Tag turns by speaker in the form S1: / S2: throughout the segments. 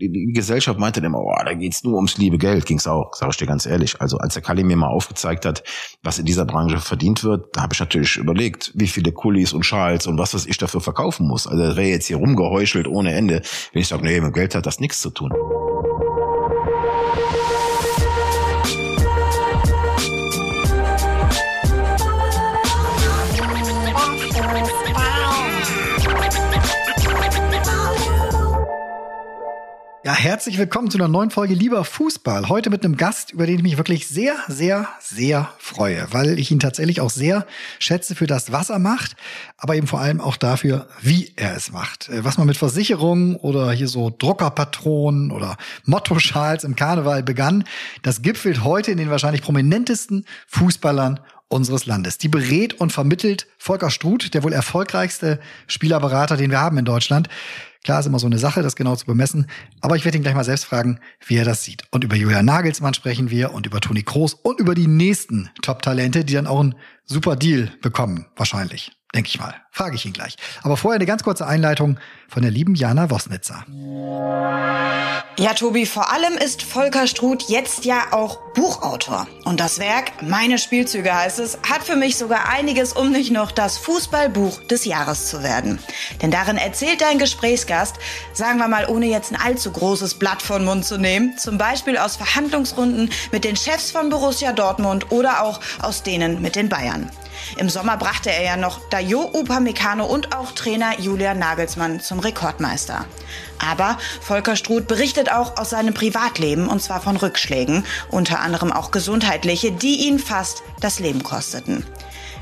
S1: die, Gesellschaft meinte immer, oh, da geht's nur ums liebe Geld, ging's auch, sage ich dir ganz ehrlich. Also als der Kali mir mal aufgezeigt hat, was in dieser Branche verdient wird, da habe ich natürlich überlegt, wie viele Kulis und Schals und was was ich dafür verkaufen muss. Also das wäre jetzt hier rumgeheuchelt ohne Ende, wenn ich sage, nee, mit Geld hat das nichts zu tun.
S2: Ja, herzlich willkommen zu einer neuen Folge Lieber Fußball. Heute mit einem Gast, über den ich mich wirklich sehr, sehr, sehr freue, weil ich ihn tatsächlich auch sehr schätze für das, was er macht, aber eben vor allem auch dafür, wie er es macht. Äh, was man mit Versicherungen oder hier so Druckerpatronen oder Mottoschals im Karneval begann, das gipfelt heute in den wahrscheinlich prominentesten Fußballern unseres Landes. Die berät und vermittelt Volker Struth, der wohl erfolgreichste Spielerberater, den wir haben in Deutschland. Klar ist immer so eine Sache, das genau zu bemessen. Aber ich werde ihn gleich mal selbst fragen, wie er das sieht. Und über Julian Nagelsmann sprechen wir und über Toni Kroos und über die nächsten Top-Talente, die dann auch einen super Deal bekommen, wahrscheinlich denke ich mal. Frage ich ihn gleich. Aber vorher eine ganz kurze Einleitung von der lieben Jana Wosnitzer.
S3: Ja, Tobi, vor allem ist Volker Struth jetzt ja auch Buchautor. Und das Werk, Meine Spielzüge heißt es, hat für mich sogar einiges, um nicht noch das Fußballbuch des Jahres zu werden. Denn darin erzählt dein Gesprächsgast, sagen wir mal, ohne jetzt ein allzu großes Blatt von Mund zu nehmen, zum Beispiel aus Verhandlungsrunden mit den Chefs von Borussia Dortmund oder auch aus denen mit den Bayern. Im Sommer brachte er ja noch Dayo Upamecano und auch Trainer Julian Nagelsmann zum Rekordmeister. Aber Volker Struth berichtet auch aus seinem Privatleben und zwar von Rückschlägen, unter anderem auch gesundheitliche, die ihn fast das Leben kosteten.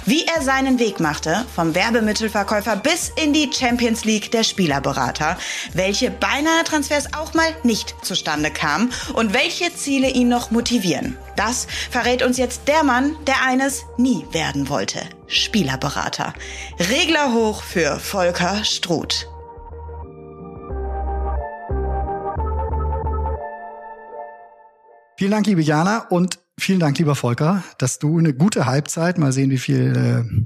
S3: Wie er seinen Weg machte, vom Werbemittelverkäufer bis in die Champions League der Spielerberater, welche beinahe Transfers auch mal nicht zustande kamen und welche Ziele ihn noch motivieren. Das verrät uns jetzt der Mann, der eines nie werden wollte. Spielerberater. Regler hoch für Volker Struth.
S2: Vielen Dank, liebe Jana. Und Vielen Dank, lieber Volker, dass du eine gute Halbzeit, mal sehen, wie viel äh,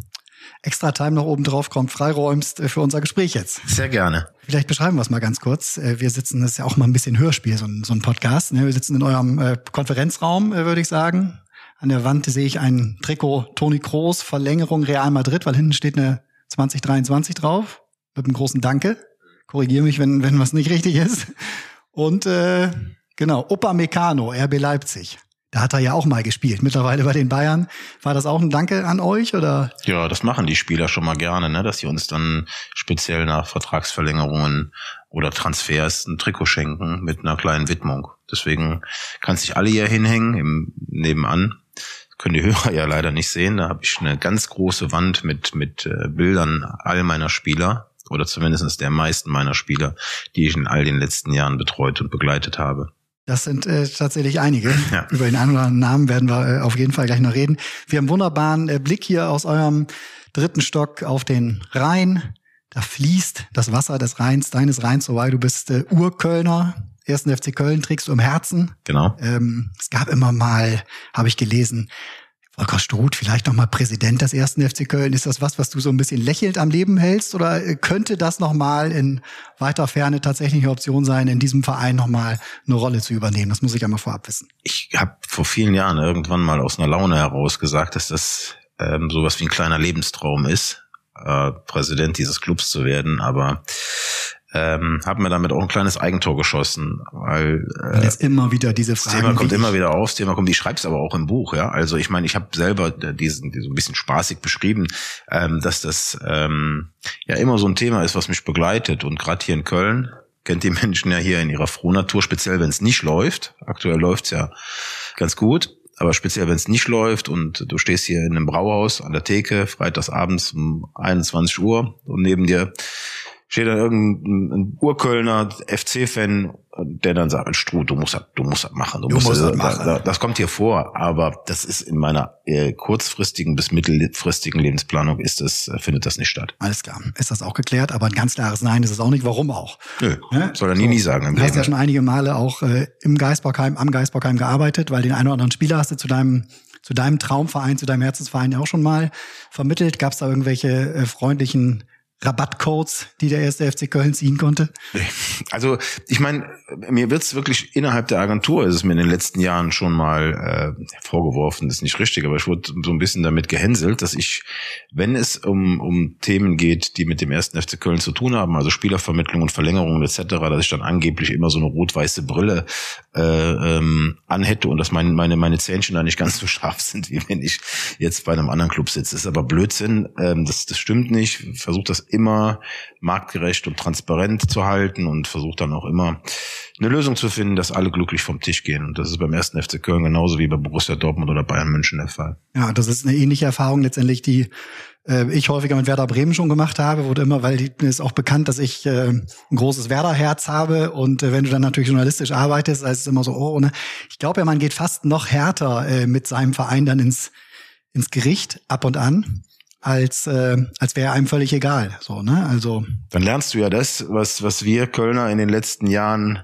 S2: extra Time noch oben drauf kommt, freiräumst äh, für unser Gespräch jetzt.
S1: Sehr gerne.
S2: Vielleicht beschreiben wir es mal ganz kurz. Äh, wir sitzen, das ist ja auch mal ein bisschen Hörspiel, so ein, so ein Podcast. Ne? Wir sitzen in eurem äh, Konferenzraum, äh, würde ich sagen. An der Wand sehe ich ein Trikot Toni Kroos, Verlängerung Real Madrid, weil hinten steht eine 2023 drauf. Mit einem großen Danke. Korrigiere mich, wenn, wenn was nicht richtig ist. Und äh, genau, Opa Meccano, RB Leipzig. Da hat er ja auch mal gespielt. Mittlerweile bei den Bayern. War das auch ein Danke an euch oder?
S1: Ja, das machen die Spieler schon mal gerne, ne? dass sie uns dann speziell nach Vertragsverlängerungen oder Transfers ein Trikot schenken mit einer kleinen Widmung. Deswegen kann sich alle hier hinhängen im nebenan. Können die Hörer ja leider nicht sehen. Da habe ich eine ganz große Wand mit mit äh, Bildern all meiner Spieler oder zumindest der meisten meiner Spieler, die ich in all den letzten Jahren betreut und begleitet habe.
S2: Das sind äh, tatsächlich einige. Ja. Über den einen oder anderen Namen werden wir äh, auf jeden Fall gleich noch reden. Wir haben wunderbaren äh, Blick hier aus eurem dritten Stock auf den Rhein. Da fließt das Wasser des Rheins, deines Rheins, wobei du bist äh, Urkölner. Ersten FC Köln trägst du im Herzen.
S1: Genau.
S2: Ähm, es gab immer mal, habe ich gelesen, Volker Struth, vielleicht nochmal Präsident des ersten FC Köln. Ist das was, was du so ein bisschen lächelnd am Leben hältst? Oder äh, könnte das nochmal in weiter Ferne tatsächlich eine Option sein, in diesem Verein nochmal eine Rolle zu übernehmen? Das muss ich einmal vorab wissen.
S1: Ich habe vor vielen Jahren irgendwann mal aus einer Laune heraus gesagt, dass das ähm, sowas wie ein kleiner Lebenstraum ist, äh, Präsident dieses Clubs zu werden. Aber ähm, habe mir damit auch ein kleines Eigentor geschossen, weil
S2: äh, jetzt immer wieder diese
S1: Frage. Das Thema kommt immer wieder auf, das Thema kommt, ich schreibe es aber auch im Buch, ja. Also ich meine, ich habe selber diesen, diesen ein bisschen spaßig beschrieben, ähm, dass das ähm, ja immer so ein Thema ist, was mich begleitet und gerade hier in Köln kennt die Menschen ja hier in ihrer Frohnatur, speziell wenn es nicht läuft. Aktuell läuft's ja ganz gut. Aber speziell, wenn es nicht läuft und du stehst hier in einem Brauhaus an der Theke, freitags abends um 21 Uhr und neben dir steht dann irgendein Urkölner FC-Fan, der dann sagt, Struh, du musst das, du musst das machen. Du, du musst, musst das, machen. Das, das, kommt hier vor, aber das ist in meiner äh, kurzfristigen bis mittelfristigen Lebensplanung ist das, äh, findet das nicht statt.
S2: Alles klar, ist das auch geklärt, aber ein ganz klares Nein ist es auch nicht. Warum auch?
S1: Nö, ja? soll er nie, so, nie sagen.
S2: Du hast ja schon einige Male auch äh, im Geisbockheim, am Geisbockheim gearbeitet, weil den einen oder anderen Spieler hast du zu deinem zu deinem Traumverein, zu deinem Herzensverein ja auch schon mal vermittelt. Gab es da irgendwelche äh, freundlichen Rabattcodes, die der erste FC Köln ziehen konnte?
S1: Also ich meine, mir wird's wirklich innerhalb der Agentur, ist es mir in den letzten Jahren schon mal äh, vorgeworfen, das ist nicht richtig, aber ich wurde so ein bisschen damit gehänselt, dass ich, wenn es um, um Themen geht, die mit dem ersten FC Köln zu tun haben, also Spielervermittlung und Verlängerung etc., dass ich dann angeblich immer so eine rot-weiße Brille äh, ähm, anhätte und dass meine, meine, meine Zähnchen da nicht ganz so scharf sind, wie wenn ich jetzt bei einem anderen Club sitze. Das ist aber Blödsinn, ähm, das, das stimmt nicht. Versucht das immer marktgerecht und transparent zu halten und versucht dann auch immer eine Lösung zu finden, dass alle glücklich vom Tisch gehen. Und das ist beim ersten FC Köln genauso wie bei Borussia Dortmund oder Bayern München der Fall.
S2: Ja, das ist eine ähnliche Erfahrung letztendlich, die äh, ich häufiger mit Werder Bremen schon gemacht habe, wurde immer, weil die, ist auch bekannt, dass ich äh, ein großes Werder-Herz habe und äh, wenn du dann natürlich journalistisch arbeitest, heißt es immer so, oh, ne? ich glaube ja, man geht fast noch härter äh, mit seinem Verein dann ins ins Gericht ab und an als äh, als wäre einem völlig egal so ne also
S1: dann lernst du ja das was was wir Kölner in den letzten Jahren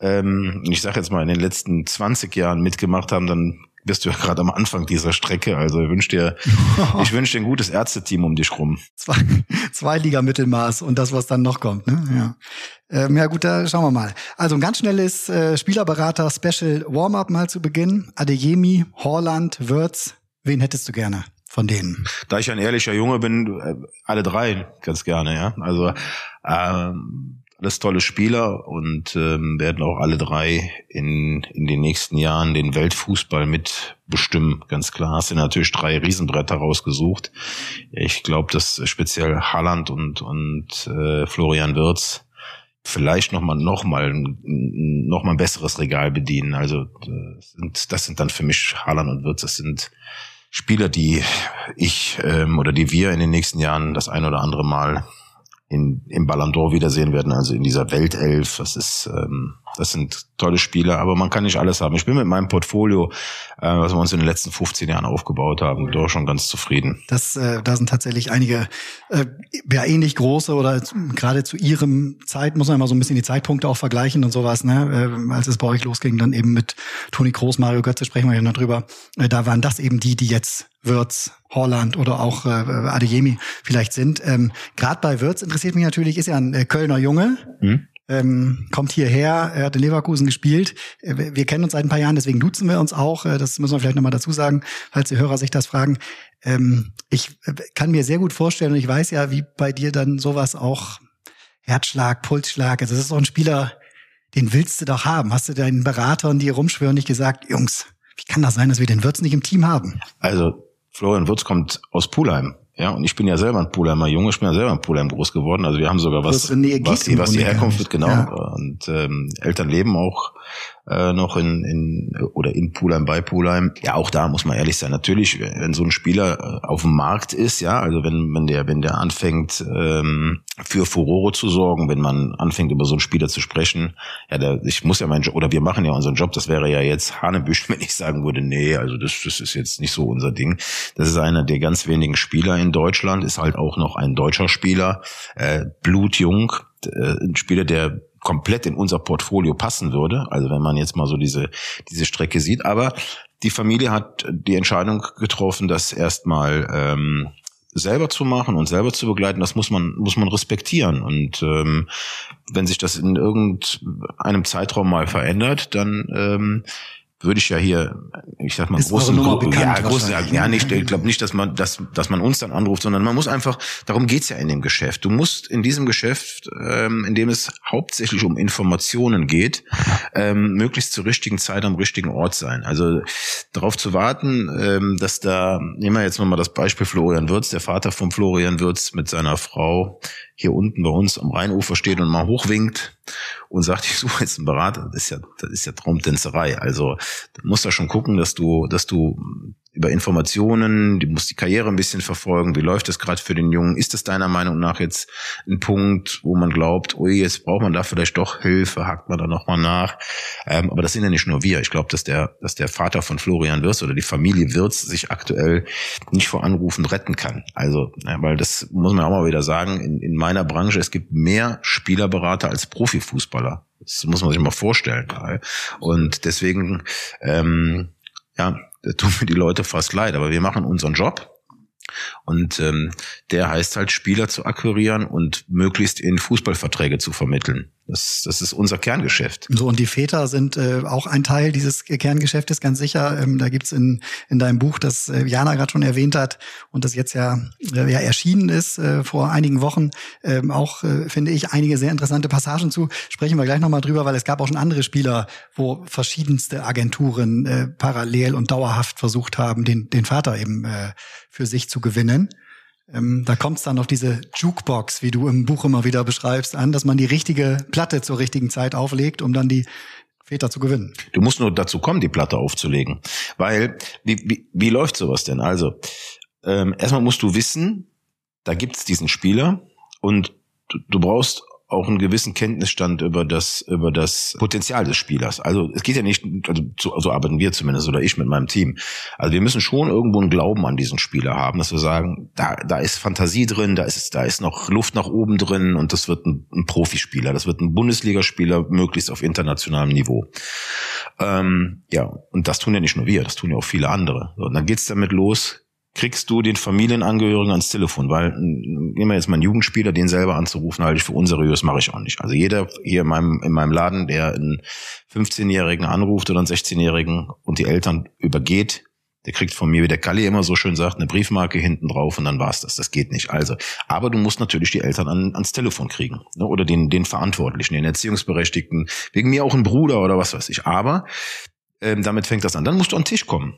S1: ähm, ich sage jetzt mal in den letzten 20 Jahren mitgemacht haben dann bist du ja gerade am Anfang dieser Strecke. Also ich wünsche dir, ich wünsche dir ein gutes Ärzteteam um dich rum.
S2: Zwei, zwei Liga Mittelmaß und das, was dann noch kommt. Ne? Ja. Ähm, ja gut, da schauen wir mal. Also ein ganz schnelles äh, Spielerberater Special Warm-up mal zu Beginn. Adeyemi, Horland, Würz. Wen hättest du gerne? Von denen?
S1: Da ich ein ehrlicher Junge bin, äh, alle drei ganz gerne, ja. Also ähm, alles tolle Spieler und ähm, werden auch alle drei in, in den nächsten Jahren den Weltfußball mit bestimmen, ganz klar. Hast du natürlich drei Riesenbretter rausgesucht. Ich glaube, dass speziell Halland und, und äh, Florian Wirz vielleicht nochmal noch mal, noch mal ein besseres Regal bedienen. Also das sind, das sind dann für mich Haaland und Wirtz, das sind Spieler, die ich ähm, oder die wir in den nächsten Jahren das ein oder andere Mal in, im Ballon d'Or wiedersehen werden, also in dieser Weltelf. Das ist, ähm, das sind tolle Spiele, aber man kann nicht alles haben. Ich bin mit meinem Portfolio, äh, was wir uns in den letzten 15 Jahren aufgebaut haben, doch schon ganz zufrieden.
S2: Das, äh, da sind tatsächlich einige äh, ja ähnlich große oder gerade zu ihrem Zeit muss man immer so ein bisschen die Zeitpunkte auch vergleichen und sowas. Ne, äh, als es bei euch losging, dann eben mit Toni Kroos, Mario Götze sprechen wir ja noch drüber. Äh, da waren das eben die, die jetzt Wirtz, Holland oder auch äh, Adeyemi vielleicht sind. Ähm, Gerade bei Wirtz interessiert mich natürlich, ist ja ein äh, Kölner Junge. Mhm. Ähm, kommt hierher, er hat in Leverkusen gespielt. Äh, wir kennen uns seit ein paar Jahren, deswegen duzen wir uns auch. Äh, das müssen wir vielleicht nochmal dazu sagen, falls die Hörer sich das fragen. Ähm, ich äh, kann mir sehr gut vorstellen und ich weiß ja, wie bei dir dann sowas auch Herzschlag, Pulsschlag. Also das ist so ein Spieler, den willst du doch haben. Hast du deinen Beratern, die rumschwören, nicht gesagt, Jungs, wie kann das sein, dass wir den Wirtz nicht im Team haben?
S1: Also Florian Würz kommt aus Pulheim. Ja, und ich bin ja selber ein Pulheimer Junge, ich bin ja selber in Pulheim groß geworden. Also wir haben sogar was, was, die, was die Herkunft wird, genau. Ja. Und ähm, Eltern leben auch äh, noch in, in oder in Pulheim bei Pulheim. Ja, auch da muss man ehrlich sein. Natürlich, wenn so ein Spieler äh, auf dem Markt ist, ja, also wenn wenn der wenn der anfängt ähm, für Furore zu sorgen, wenn man anfängt über so einen Spieler zu sprechen, ja, der, ich muss ja meinen Job oder wir machen ja unseren Job. Das wäre ja jetzt Hanebüsch, wenn ich sagen würde, nee, also das das ist jetzt nicht so unser Ding. Das ist einer der ganz wenigen Spieler in Deutschland, ist halt auch noch ein deutscher Spieler, äh, blutjung, äh, ein Spieler, der komplett in unser Portfolio passen würde. Also wenn man jetzt mal so diese, diese Strecke sieht. Aber die Familie hat die Entscheidung getroffen, das erstmal ähm, selber zu machen und selber zu begleiten, das muss man muss man respektieren. Und ähm, wenn sich das in irgendeinem Zeitraum mal verändert, dann ähm, würde ich ja hier, ich sag mal, ist großen, ja, großen, ja, nicht, ich glaube nicht, dass man, dass, dass man uns dann anruft, sondern man muss einfach, darum geht's ja in dem Geschäft. Du musst in diesem Geschäft, ähm, in dem es hauptsächlich um Informationen geht, ähm, möglichst zur richtigen Zeit am richtigen Ort sein. Also darauf zu warten, ähm, dass da, nehmen wir jetzt nochmal das Beispiel Florian Würz, der Vater von Florian Würz mit seiner Frau hier unten bei uns am Rheinufer steht und mal hochwinkt und sagt, ich suche jetzt einen Berater, das ist ja, das ist ja Traumtänzerei. Also du musst da schon gucken, dass du, dass du über Informationen, die muss die Karriere ein bisschen verfolgen. Wie läuft es gerade für den Jungen? Ist es deiner Meinung nach jetzt ein Punkt, wo man glaubt, ui, jetzt braucht man da vielleicht doch Hilfe, hakt man da nochmal nach? Ähm, aber das sind ja nicht nur wir. Ich glaube, dass der, dass der Vater von Florian Wirz oder die Familie Wirz sich aktuell nicht vor Anrufen retten kann. Also, weil das muss man auch mal wieder sagen, in, in meiner Branche, es gibt mehr Spielerberater als Profifußballer. Das muss man sich mal vorstellen. Und deswegen, ähm, ja, da tun mir die Leute fast leid, aber wir machen unseren Job. Und ähm, der heißt halt, Spieler zu akquirieren und möglichst in Fußballverträge zu vermitteln. Das, das ist unser Kerngeschäft.
S2: So, und die Väter sind äh, auch ein Teil dieses Kerngeschäftes, ganz sicher. Ähm, da gibt's in, in deinem Buch, das äh, Jana gerade schon erwähnt hat und das jetzt ja, äh, ja erschienen ist äh, vor einigen Wochen, ähm, auch, äh, finde ich, einige sehr interessante Passagen zu. Sprechen wir gleich nochmal drüber, weil es gab auch schon andere Spieler, wo verschiedenste Agenturen äh, parallel und dauerhaft versucht haben, den, den Vater eben äh, für sich zu gewinnen. Ähm, da kommt es dann auf diese Jukebox, wie du im Buch immer wieder beschreibst, an, dass man die richtige Platte zur richtigen Zeit auflegt, um dann die Väter zu gewinnen.
S1: Du musst nur dazu kommen, die Platte aufzulegen. Weil, wie, wie, wie läuft sowas denn? Also, ähm, erstmal musst du wissen, da gibt's diesen Spieler und du, du brauchst auch einen gewissen Kenntnisstand über das über das Potenzial des Spielers. Also es geht ja nicht, also so, so arbeiten wir zumindest oder ich mit meinem Team. Also wir müssen schon irgendwo einen Glauben an diesen Spieler haben, dass wir sagen, da da ist Fantasie drin, da ist da ist noch Luft nach oben drin und das wird ein, ein Profispieler, das wird ein Bundesligaspieler möglichst auf internationalem Niveau. Ähm, ja und das tun ja nicht nur wir, das tun ja auch viele andere. So, und dann geht's damit los kriegst du den Familienangehörigen ans Telefon, weil nehmen wir jetzt mal einen Jugendspieler, den selber anzurufen, halte ich für unseriös, mache ich auch nicht. Also jeder hier in meinem, in meinem Laden, der einen 15-Jährigen anruft oder einen 16-Jährigen und die Eltern übergeht, der kriegt von mir, wie der Kalli immer so schön sagt, eine Briefmarke hinten drauf und dann war's das. Das geht nicht. Also, aber du musst natürlich die Eltern an, ans Telefon kriegen ne? oder den, den Verantwortlichen, den Erziehungsberechtigten, wegen mir auch ein Bruder oder was weiß ich. Aber ähm, damit fängt das an. Dann musst du an den Tisch kommen.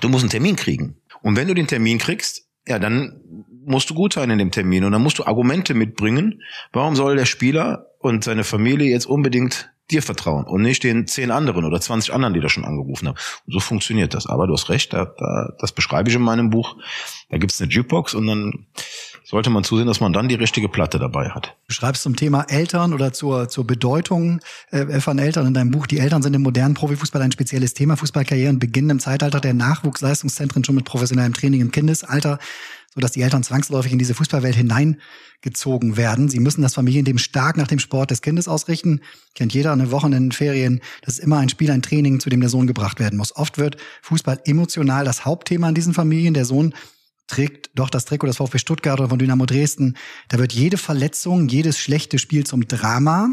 S1: Du musst einen Termin kriegen. Und wenn du den Termin kriegst, ja, dann musst du gut sein in dem Termin und dann musst du Argumente mitbringen. Warum soll der Spieler und seine Familie jetzt unbedingt dir vertrauen und nicht den zehn anderen oder 20 anderen, die da schon angerufen haben. Und so funktioniert das. Aber du hast recht, da, da, das beschreibe ich in meinem Buch. Da gibt's eine Jukebox und dann sollte man zusehen, dass man dann die richtige Platte dabei hat.
S2: Du schreibst zum Thema Eltern oder zur, zur Bedeutung äh, von Eltern in deinem Buch. Die Eltern sind im modernen Profifußball ein spezielles Thema. Fußballkarrieren beginnen im Zeitalter der Nachwuchsleistungszentren schon mit professionellem Training im Kindesalter so dass die Eltern zwangsläufig in diese Fußballwelt hineingezogen werden. Sie müssen das Familienleben stark nach dem Sport des Kindes ausrichten. Kennt jeder eine Wochenendenferien. Das ist immer ein Spiel, ein Training, zu dem der Sohn gebracht werden muss. Oft wird Fußball emotional das Hauptthema in diesen Familien. Der Sohn trägt doch das Trikot des VfB Stuttgart oder von Dynamo Dresden. Da wird jede Verletzung, jedes schlechte Spiel zum Drama.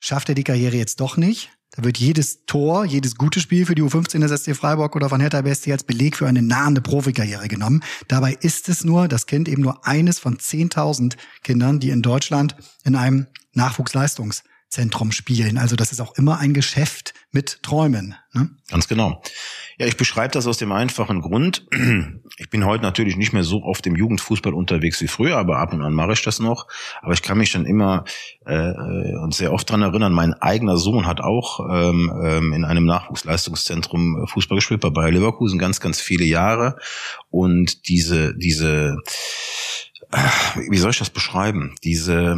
S2: Schafft er die Karriere jetzt doch nicht? Da wird jedes Tor, jedes gute Spiel für die U15 des SC Freiburg oder von Hertha BSC als Beleg für eine nahende Profikarriere genommen. Dabei ist es nur, das Kind eben nur eines von 10.000 Kindern, die in Deutschland in einem Nachwuchsleistungszentrum spielen. Also das ist auch immer ein Geschäft mit Träumen.
S1: Ne? Ganz genau. Ja, ich beschreibe das aus dem einfachen Grund. Ich bin heute natürlich nicht mehr so auf dem Jugendfußball unterwegs wie früher, aber ab und an mache ich das noch. Aber ich kann mich dann immer äh, und sehr oft dran erinnern, mein eigener Sohn hat auch ähm, ähm, in einem Nachwuchsleistungszentrum Fußball gespielt bei Bayer Leverkusen ganz, ganz viele Jahre. Und diese, diese, äh, wie soll ich das beschreiben? Diese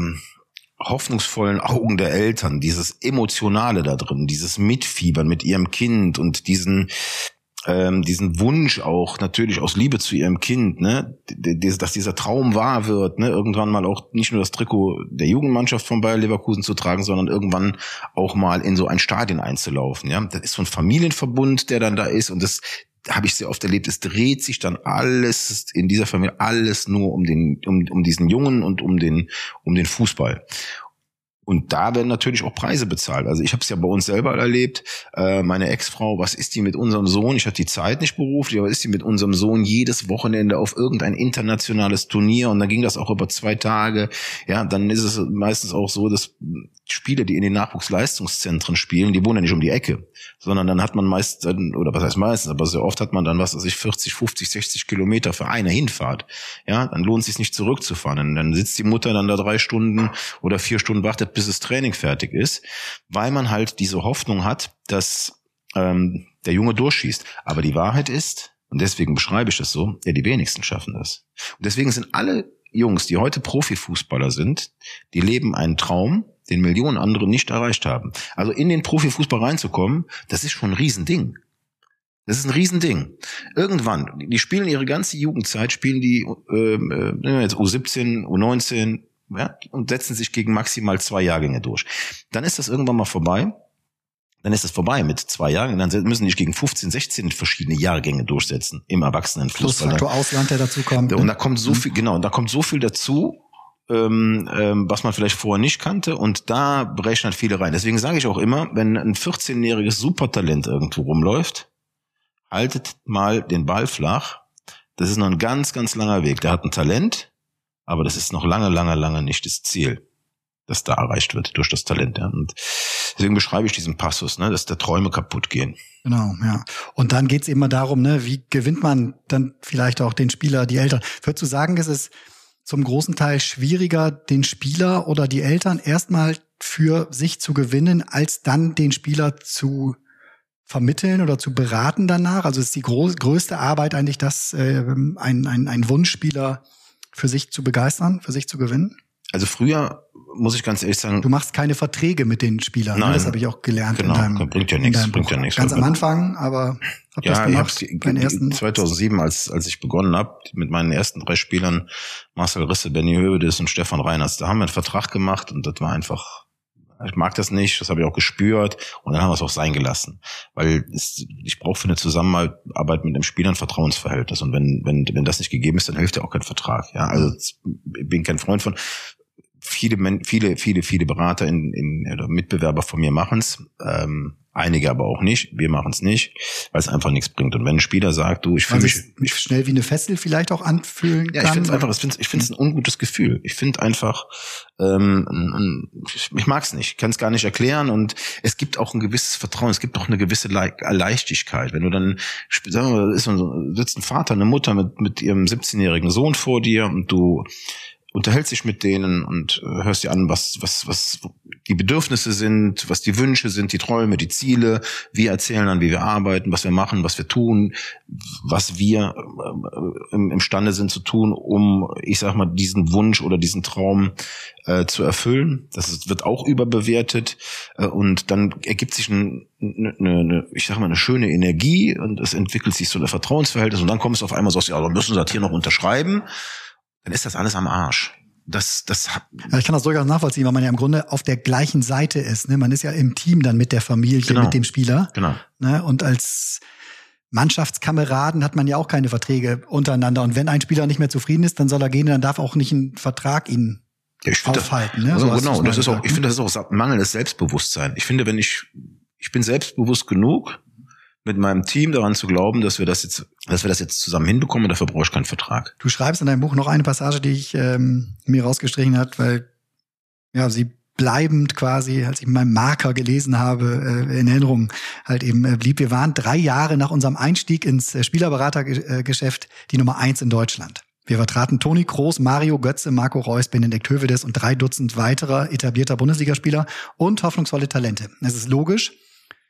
S1: hoffnungsvollen Augen der Eltern, dieses Emotionale da drin, dieses Mitfiebern mit ihrem Kind und diesen ähm, diesen Wunsch auch natürlich aus Liebe zu ihrem Kind, ne, dass dieser Traum wahr wird, ne, irgendwann mal auch nicht nur das Trikot der Jugendmannschaft von Bayer Leverkusen zu tragen, sondern irgendwann auch mal in so ein Stadion einzulaufen, ja. Das ist so ein Familienverbund, der dann da ist und das habe ich sehr oft erlebt, es dreht sich dann alles in dieser Familie alles nur um den um, um diesen Jungen und um den um den Fußball. Und da werden natürlich auch Preise bezahlt. Also ich habe es ja bei uns selber erlebt. Äh, meine Ex-Frau, was ist die mit unserem Sohn? Ich hatte die Zeit nicht beruflich, aber ist die mit unserem Sohn jedes Wochenende auf irgendein internationales Turnier und dann ging das auch über zwei Tage. Ja, dann ist es meistens auch so, dass Spieler, die in den Nachwuchsleistungszentren spielen, die wohnen ja nicht um die Ecke, sondern dann hat man meist, oder was heißt meistens, aber sehr oft hat man dann, was weiß ich, 40, 50, 60 Kilometer für eine Hinfahrt. Ja, dann lohnt es sich nicht zurückzufahren. Dann sitzt die Mutter dann da drei Stunden oder vier Stunden wartet, bis das Training fertig ist, weil man halt diese Hoffnung hat, dass ähm, der Junge durchschießt. Aber die Wahrheit ist, und deswegen beschreibe ich das so, ja, die wenigsten schaffen das. Und deswegen sind alle Jungs, die heute Profifußballer sind, die leben einen Traum, den Millionen andere nicht erreicht haben. Also in den Profifußball reinzukommen, das ist schon ein Riesending. Das ist ein Riesending. Irgendwann, die spielen ihre ganze Jugendzeit, spielen die ähm, äh, jetzt U17, U19 ja, und setzen sich gegen maximal zwei Jahrgänge durch. Dann ist das irgendwann mal vorbei dann ist es vorbei mit zwei Jahren. Dann müssen die gegen 15, 16 verschiedene Jahrgänge durchsetzen im Erwachsenenfußball.
S2: Plus Faktor Ausland, der dazu kommt.
S1: Und ne? da kommt so viel, genau, und da kommt so viel dazu, ähm, ähm, was man vielleicht vorher nicht kannte und da brechen halt viele rein. Deswegen sage ich auch immer, wenn ein 14-jähriges Supertalent irgendwo rumläuft, haltet mal den Ball flach. Das ist noch ein ganz, ganz langer Weg. Der hat ein Talent, aber das ist noch lange, lange, lange nicht das Ziel, das da erreicht wird durch das Talent. Ja. Und deswegen beschreibe ich diesen Passus, ne, dass der Träume kaputt gehen.
S2: Genau, ja. Und dann geht's immer darum, ne, wie gewinnt man dann vielleicht auch den Spieler, die Eltern. Würdest du sagen, es ist zum großen Teil schwieriger, den Spieler oder die Eltern erstmal für sich zu gewinnen, als dann den Spieler zu vermitteln oder zu beraten danach? Also ist die groß, größte Arbeit eigentlich, das äh, ein, ein, ein Wunschspieler für sich zu begeistern, für sich zu gewinnen?
S1: Also früher muss ich ganz ehrlich sagen.
S2: Du machst keine Verträge mit den Spielern. Ne?
S1: Nein,
S2: ne? Das habe ich auch gelernt.
S1: Genau, in deinem, bringt ja nichts. Bringt ja nichts.
S2: Ganz am Anfang, aber
S1: hab ja, das gemacht. Ich hab's, ersten 2007, als als ich begonnen habe mit meinen ersten drei Spielern, Marcel Risse, Benny Hövedes und Stefan Reiners, da haben wir einen Vertrag gemacht und das war einfach ich mag das nicht, das habe ich auch gespürt und dann haben wir es auch sein gelassen, weil es, ich brauche für eine Zusammenarbeit mit dem Spieler ein Vertrauensverhältnis und wenn wenn wenn das nicht gegeben ist, dann hilft ja auch kein Vertrag. Ja, also ich bin kein Freund von viele, viele, viele, viele Berater in, in oder Mitbewerber von mir machen's, ähm, einige aber auch nicht. Wir machen's nicht, weil es einfach nichts bringt. Und wenn ein Spieler sagt, du, ich fühle mich,
S2: mich schnell wie eine Fessel vielleicht auch anfühlen
S1: ja, ich finde es einfach, ich finde ich finde es ein ungutes Gefühl. Ich finde einfach, ähm, ich, ich mag es nicht, kann es gar nicht erklären. Und es gibt auch ein gewisses Vertrauen, es gibt auch eine gewisse Le Leichtigkeit. Wenn du dann, sagen wir, ist so, sitzt ein Vater, eine Mutter mit mit ihrem 17-jährigen Sohn vor dir und du unterhältst dich mit denen und äh, hörst dir an, was, was, was die Bedürfnisse sind, was die Wünsche sind, die Träume, die Ziele. Wir erzählen dann, wie wir arbeiten, was wir machen, was wir tun, was wir äh, im, imstande sind zu tun, um, ich sag mal, diesen Wunsch oder diesen Traum äh, zu erfüllen. Das wird auch überbewertet äh, und dann ergibt sich ein, eine, eine, ich sag mal, eine schöne Energie und es entwickelt sich so ein Vertrauensverhältnis und dann kommst du auf einmal so, ja, dann müssen sie das hier noch unterschreiben dann ist das alles am Arsch. Das, das hat
S2: ja, ich kann das durchaus nachvollziehen, weil man ja im Grunde auf der gleichen Seite ist. Ne? Man ist ja im Team dann mit der Familie, genau. mit dem Spieler.
S1: Genau.
S2: Ne? Und als Mannschaftskameraden hat man ja auch keine Verträge untereinander. Und wenn ein Spieler nicht mehr zufrieden ist, dann soll er gehen, dann darf auch nicht ein Vertrag ihn ja, ich aufhalten.
S1: Das, ne? so genau, das ist auch, ich finde, das ist auch mangelndes Selbstbewusstsein. Ich finde, wenn ich, ich bin selbstbewusst genug, mit meinem Team daran zu glauben, dass wir das jetzt, dass wir das jetzt zusammen hinbekommen und dafür brauche ich keinen Vertrag.
S2: Du schreibst in deinem Buch noch eine Passage, die ich ähm, mir rausgestrichen hat, weil ja sie bleibend quasi, als ich meinen Marker gelesen habe, äh, in Erinnerung halt eben äh, blieb. Wir waren drei Jahre nach unserem Einstieg ins äh, Spielerberatergeschäft die Nummer eins in Deutschland. Wir vertraten Toni Kroos, Mario Götze, Marco Reus, Benedikt Hövedes und drei Dutzend weiterer etablierter Bundesligaspieler und hoffnungsvolle Talente. Es ist logisch,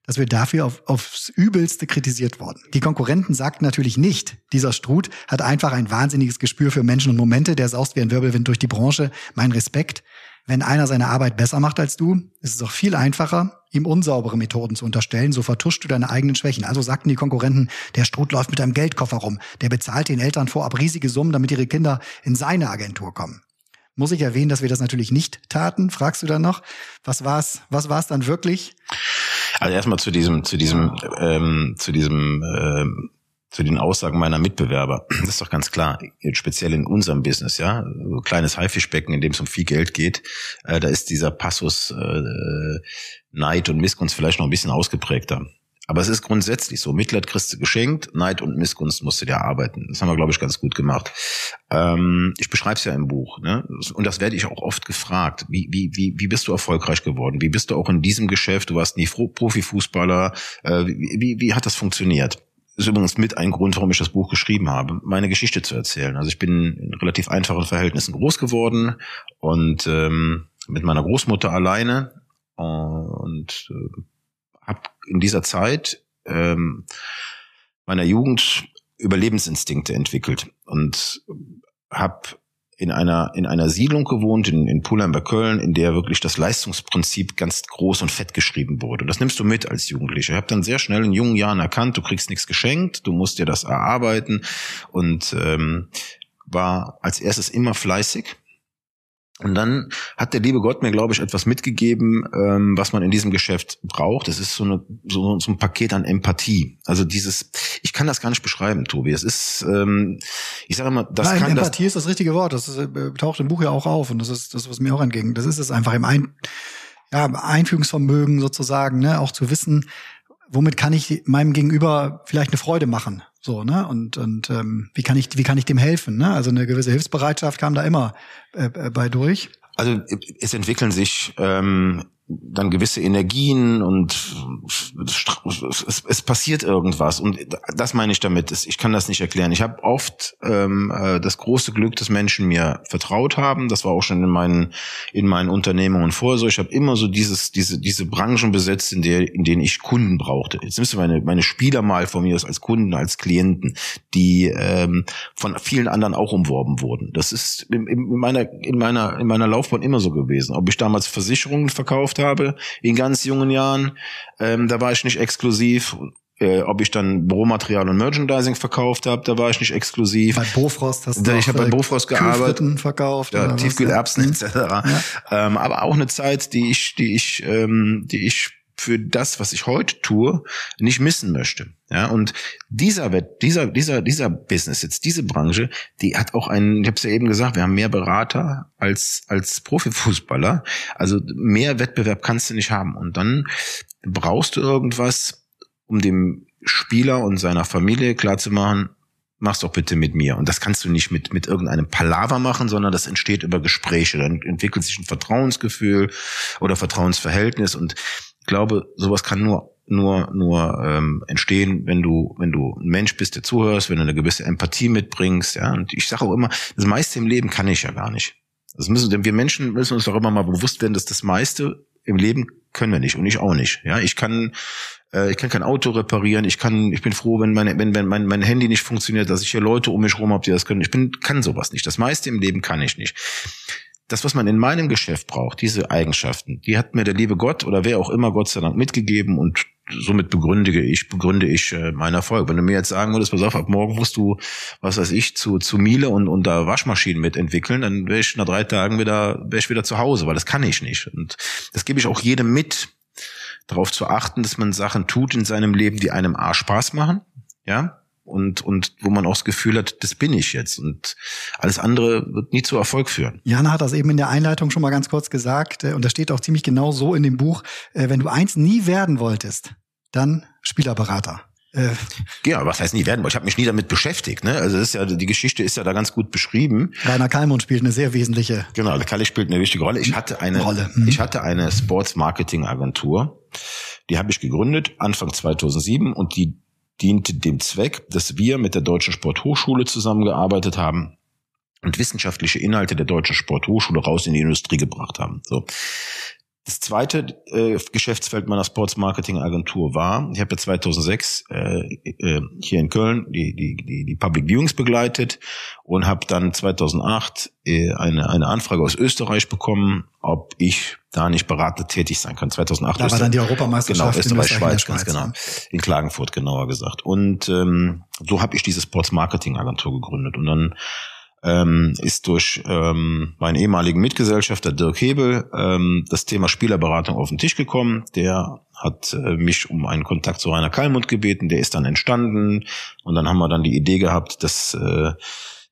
S2: dass wir dafür auf, aufs Übelste kritisiert wurden. Die Konkurrenten sagten natürlich nicht, dieser Struth hat einfach ein wahnsinniges Gespür für Menschen und Momente, der saust wie ein Wirbelwind durch die Branche. Mein Respekt. Wenn einer seine Arbeit besser macht als du, ist es auch viel einfacher, ihm unsaubere Methoden zu unterstellen, so vertuschst du deine eigenen Schwächen. Also sagten die Konkurrenten, der Struth läuft mit einem Geldkoffer rum, der bezahlt den Eltern vorab riesige Summen, damit ihre Kinder in seine Agentur kommen. Muss ich erwähnen, dass wir das natürlich nicht taten? Fragst du dann noch? Was war's? Was war's dann wirklich?
S1: Also erstmal zu diesem, zu diesem, ähm, zu diesem, ähm, zu den Aussagen meiner Mitbewerber. Das ist doch ganz klar, speziell in unserem Business, ja, so kleines Haifischbecken, in dem es um viel Geld geht, äh, da ist dieser Passus äh, Neid und Missgunst vielleicht noch ein bisschen ausgeprägter. Aber es ist grundsätzlich so. Mitleid kriegst du geschenkt, Neid und Missgunst musst du dir arbeiten. Das haben wir, glaube ich, ganz gut gemacht. Ähm, ich beschreibe es ja im Buch. Ne? Und das werde ich auch oft gefragt. Wie, wie, wie, wie bist du erfolgreich geworden? Wie bist du auch in diesem Geschäft? Du warst nie Profifußballer. Äh, wie, wie, wie hat das funktioniert? Ist übrigens mit ein Grund, warum ich das Buch geschrieben habe, meine Geschichte zu erzählen. Also ich bin in relativ einfachen Verhältnissen groß geworden und ähm, mit meiner Großmutter alleine und äh, habe in dieser Zeit ähm, meiner Jugend Überlebensinstinkte entwickelt und habe in einer in einer Siedlung gewohnt in, in Pulheim bei Köln, in der wirklich das Leistungsprinzip ganz groß und fett geschrieben wurde. Und das nimmst du mit als Jugendlicher. Ich habe dann sehr schnell in jungen Jahren erkannt, du kriegst nichts geschenkt, du musst dir das erarbeiten und ähm, war als erstes immer fleißig Und dann hat der liebe Gott mir, glaube ich, etwas mitgegeben, ähm, was man in diesem Geschäft braucht. Das ist so, eine, so, so ein Paket an Empathie. Also dieses, ich kann das gar nicht beschreiben, Tobi. Es ist, ähm, ich sage immer, das
S2: Nein,
S1: kann
S2: Empathie
S1: das,
S2: ist das richtige Wort. Das ist, äh, taucht im Buch ja auch auf und das ist das, was mir auch entging. Das ist es einfach im Ein, ja, Einfügungsvermögen sozusagen, ne, auch zu wissen, womit kann ich meinem Gegenüber vielleicht eine Freude machen, so ne und und ähm, wie kann ich wie kann ich dem helfen, ne? Also eine gewisse Hilfsbereitschaft kam da immer äh, äh bei durch.
S1: Also es entwickeln sich ähm, dann gewisse Energien und es, es, passiert irgendwas. Und das meine ich damit. Ich kann das nicht erklären. Ich habe oft ähm, äh, das große Glück, dass Menschen mir vertraut haben. Das war auch schon in meinen in meinen Unternehmungen vorher so. Ich habe immer so dieses diese diese Branchen besetzt, in der in denen ich Kunden brauchte. Jetzt nimmst meine meine Spieler mal von mir als Kunden, als Klienten, die ähm, von vielen anderen auch umworben wurden. Das ist in, in meiner in meiner in meiner Laufbahn immer so gewesen. Ob ich damals Versicherungen verkauft gekauft habe in ganz jungen Jahren. Ähm, da war ich nicht exklusiv. Äh, ob ich dann Büromaterial und Merchandising verkauft habe, da war ich nicht exklusiv.
S2: Bei Bofrost hast
S1: du Ich habe bei Bofrost gearbeitet.
S2: verkauft.
S1: Ja, Tiefkühlerbsen ja. etc. Ja. Ähm, aber auch eine Zeit, die ich, die ich, ähm, die ich für das, was ich heute tue, nicht missen möchte. Ja, und dieser Wett, dieser, dieser, dieser Business jetzt, diese Branche, die hat auch einen, ich habe es ja eben gesagt, wir haben mehr Berater als, als Profifußballer. Also mehr Wettbewerb kannst du nicht haben. Und dann brauchst du irgendwas, um dem Spieler und seiner Familie klarzumachen, mach's doch bitte mit mir. Und das kannst du nicht mit, mit irgendeinem Palaver machen, sondern das entsteht über Gespräche. Dann entwickelt sich ein Vertrauensgefühl oder Vertrauensverhältnis. Und glaube, sowas kann nur nur nur ähm, entstehen, wenn du wenn du ein Mensch bist, der zuhörst, wenn du eine gewisse Empathie mitbringst, ja. Und ich sage auch immer, das meiste im Leben kann ich ja gar nicht. Das müssen denn wir Menschen müssen uns doch immer mal bewusst werden, dass das meiste im Leben können wir nicht und ich auch nicht. Ja, ich kann äh, ich kann kein Auto reparieren. Ich kann ich bin froh, wenn meine wenn wenn mein mein Handy nicht funktioniert, dass ich hier Leute um mich rum habe, die das können. Ich bin kann sowas nicht. Das meiste im Leben kann ich nicht das, was man in meinem Geschäft braucht, diese Eigenschaften, die hat mir der liebe Gott oder wer auch immer Gott sei Dank mitgegeben und somit begründige ich, begründe ich äh, meinen Erfolg. Wenn du mir jetzt sagen würdest, pass auf, ab morgen musst du, was weiß ich, zu, zu Miele und, und da Waschmaschinen mitentwickeln, dann wäre ich nach drei Tagen wieder, wäre ich wieder zu Hause, weil das kann ich nicht. Und das gebe ich auch jedem mit, darauf zu achten, dass man Sachen tut in seinem Leben, die einem A Spaß machen, ja, und, und wo man auch das Gefühl hat, das bin ich jetzt. Und alles andere wird nie zu Erfolg führen.
S2: Jana hat das eben in der Einleitung schon mal ganz kurz gesagt, äh, und das steht auch ziemlich genau so in dem Buch. Äh, wenn du eins nie werden wolltest, dann Spielerberater.
S1: Äh, ja, was heißt nie werden? Ich habe mich nie damit beschäftigt. Ne? Also ist ja die Geschichte ist ja da ganz gut beschrieben.
S2: Rainer Kalmund spielt eine sehr wesentliche.
S1: Genau, der Kalle spielt eine wichtige Rolle. Ich hatte eine,
S2: Rolle.
S1: Mhm. ich hatte eine Sports Marketing Agentur. Die habe ich gegründet Anfang 2007 und die diente dem Zweck, dass wir mit der Deutschen Sporthochschule zusammengearbeitet haben und wissenschaftliche Inhalte der Deutschen Sporthochschule raus in die Industrie gebracht haben. So. Das zweite äh, Geschäftsfeld meiner Sports Marketing Agentur war, ich habe ja 2006 äh, äh, hier in Köln die, die, die, die Public Viewings begleitet und habe dann 2008 äh, eine, eine Anfrage aus Österreich bekommen, ob ich da nicht beratend tätig sein kann. 2008
S2: da war dann die Europameisterschaft
S1: genau, Österreich, Schweiz, ganz genau, in Klagenfurt genauer gesagt. Und ähm, so habe ich diese Sports Marketing Agentur gegründet und dann ähm, ist durch ähm, meinen ehemaligen Mitgesellschafter Dirk Hebel ähm, das Thema Spielerberatung auf den Tisch gekommen. Der hat äh, mich um einen Kontakt zu Rainer Kallmund gebeten, der ist dann entstanden und dann haben wir dann die Idee gehabt, dass äh,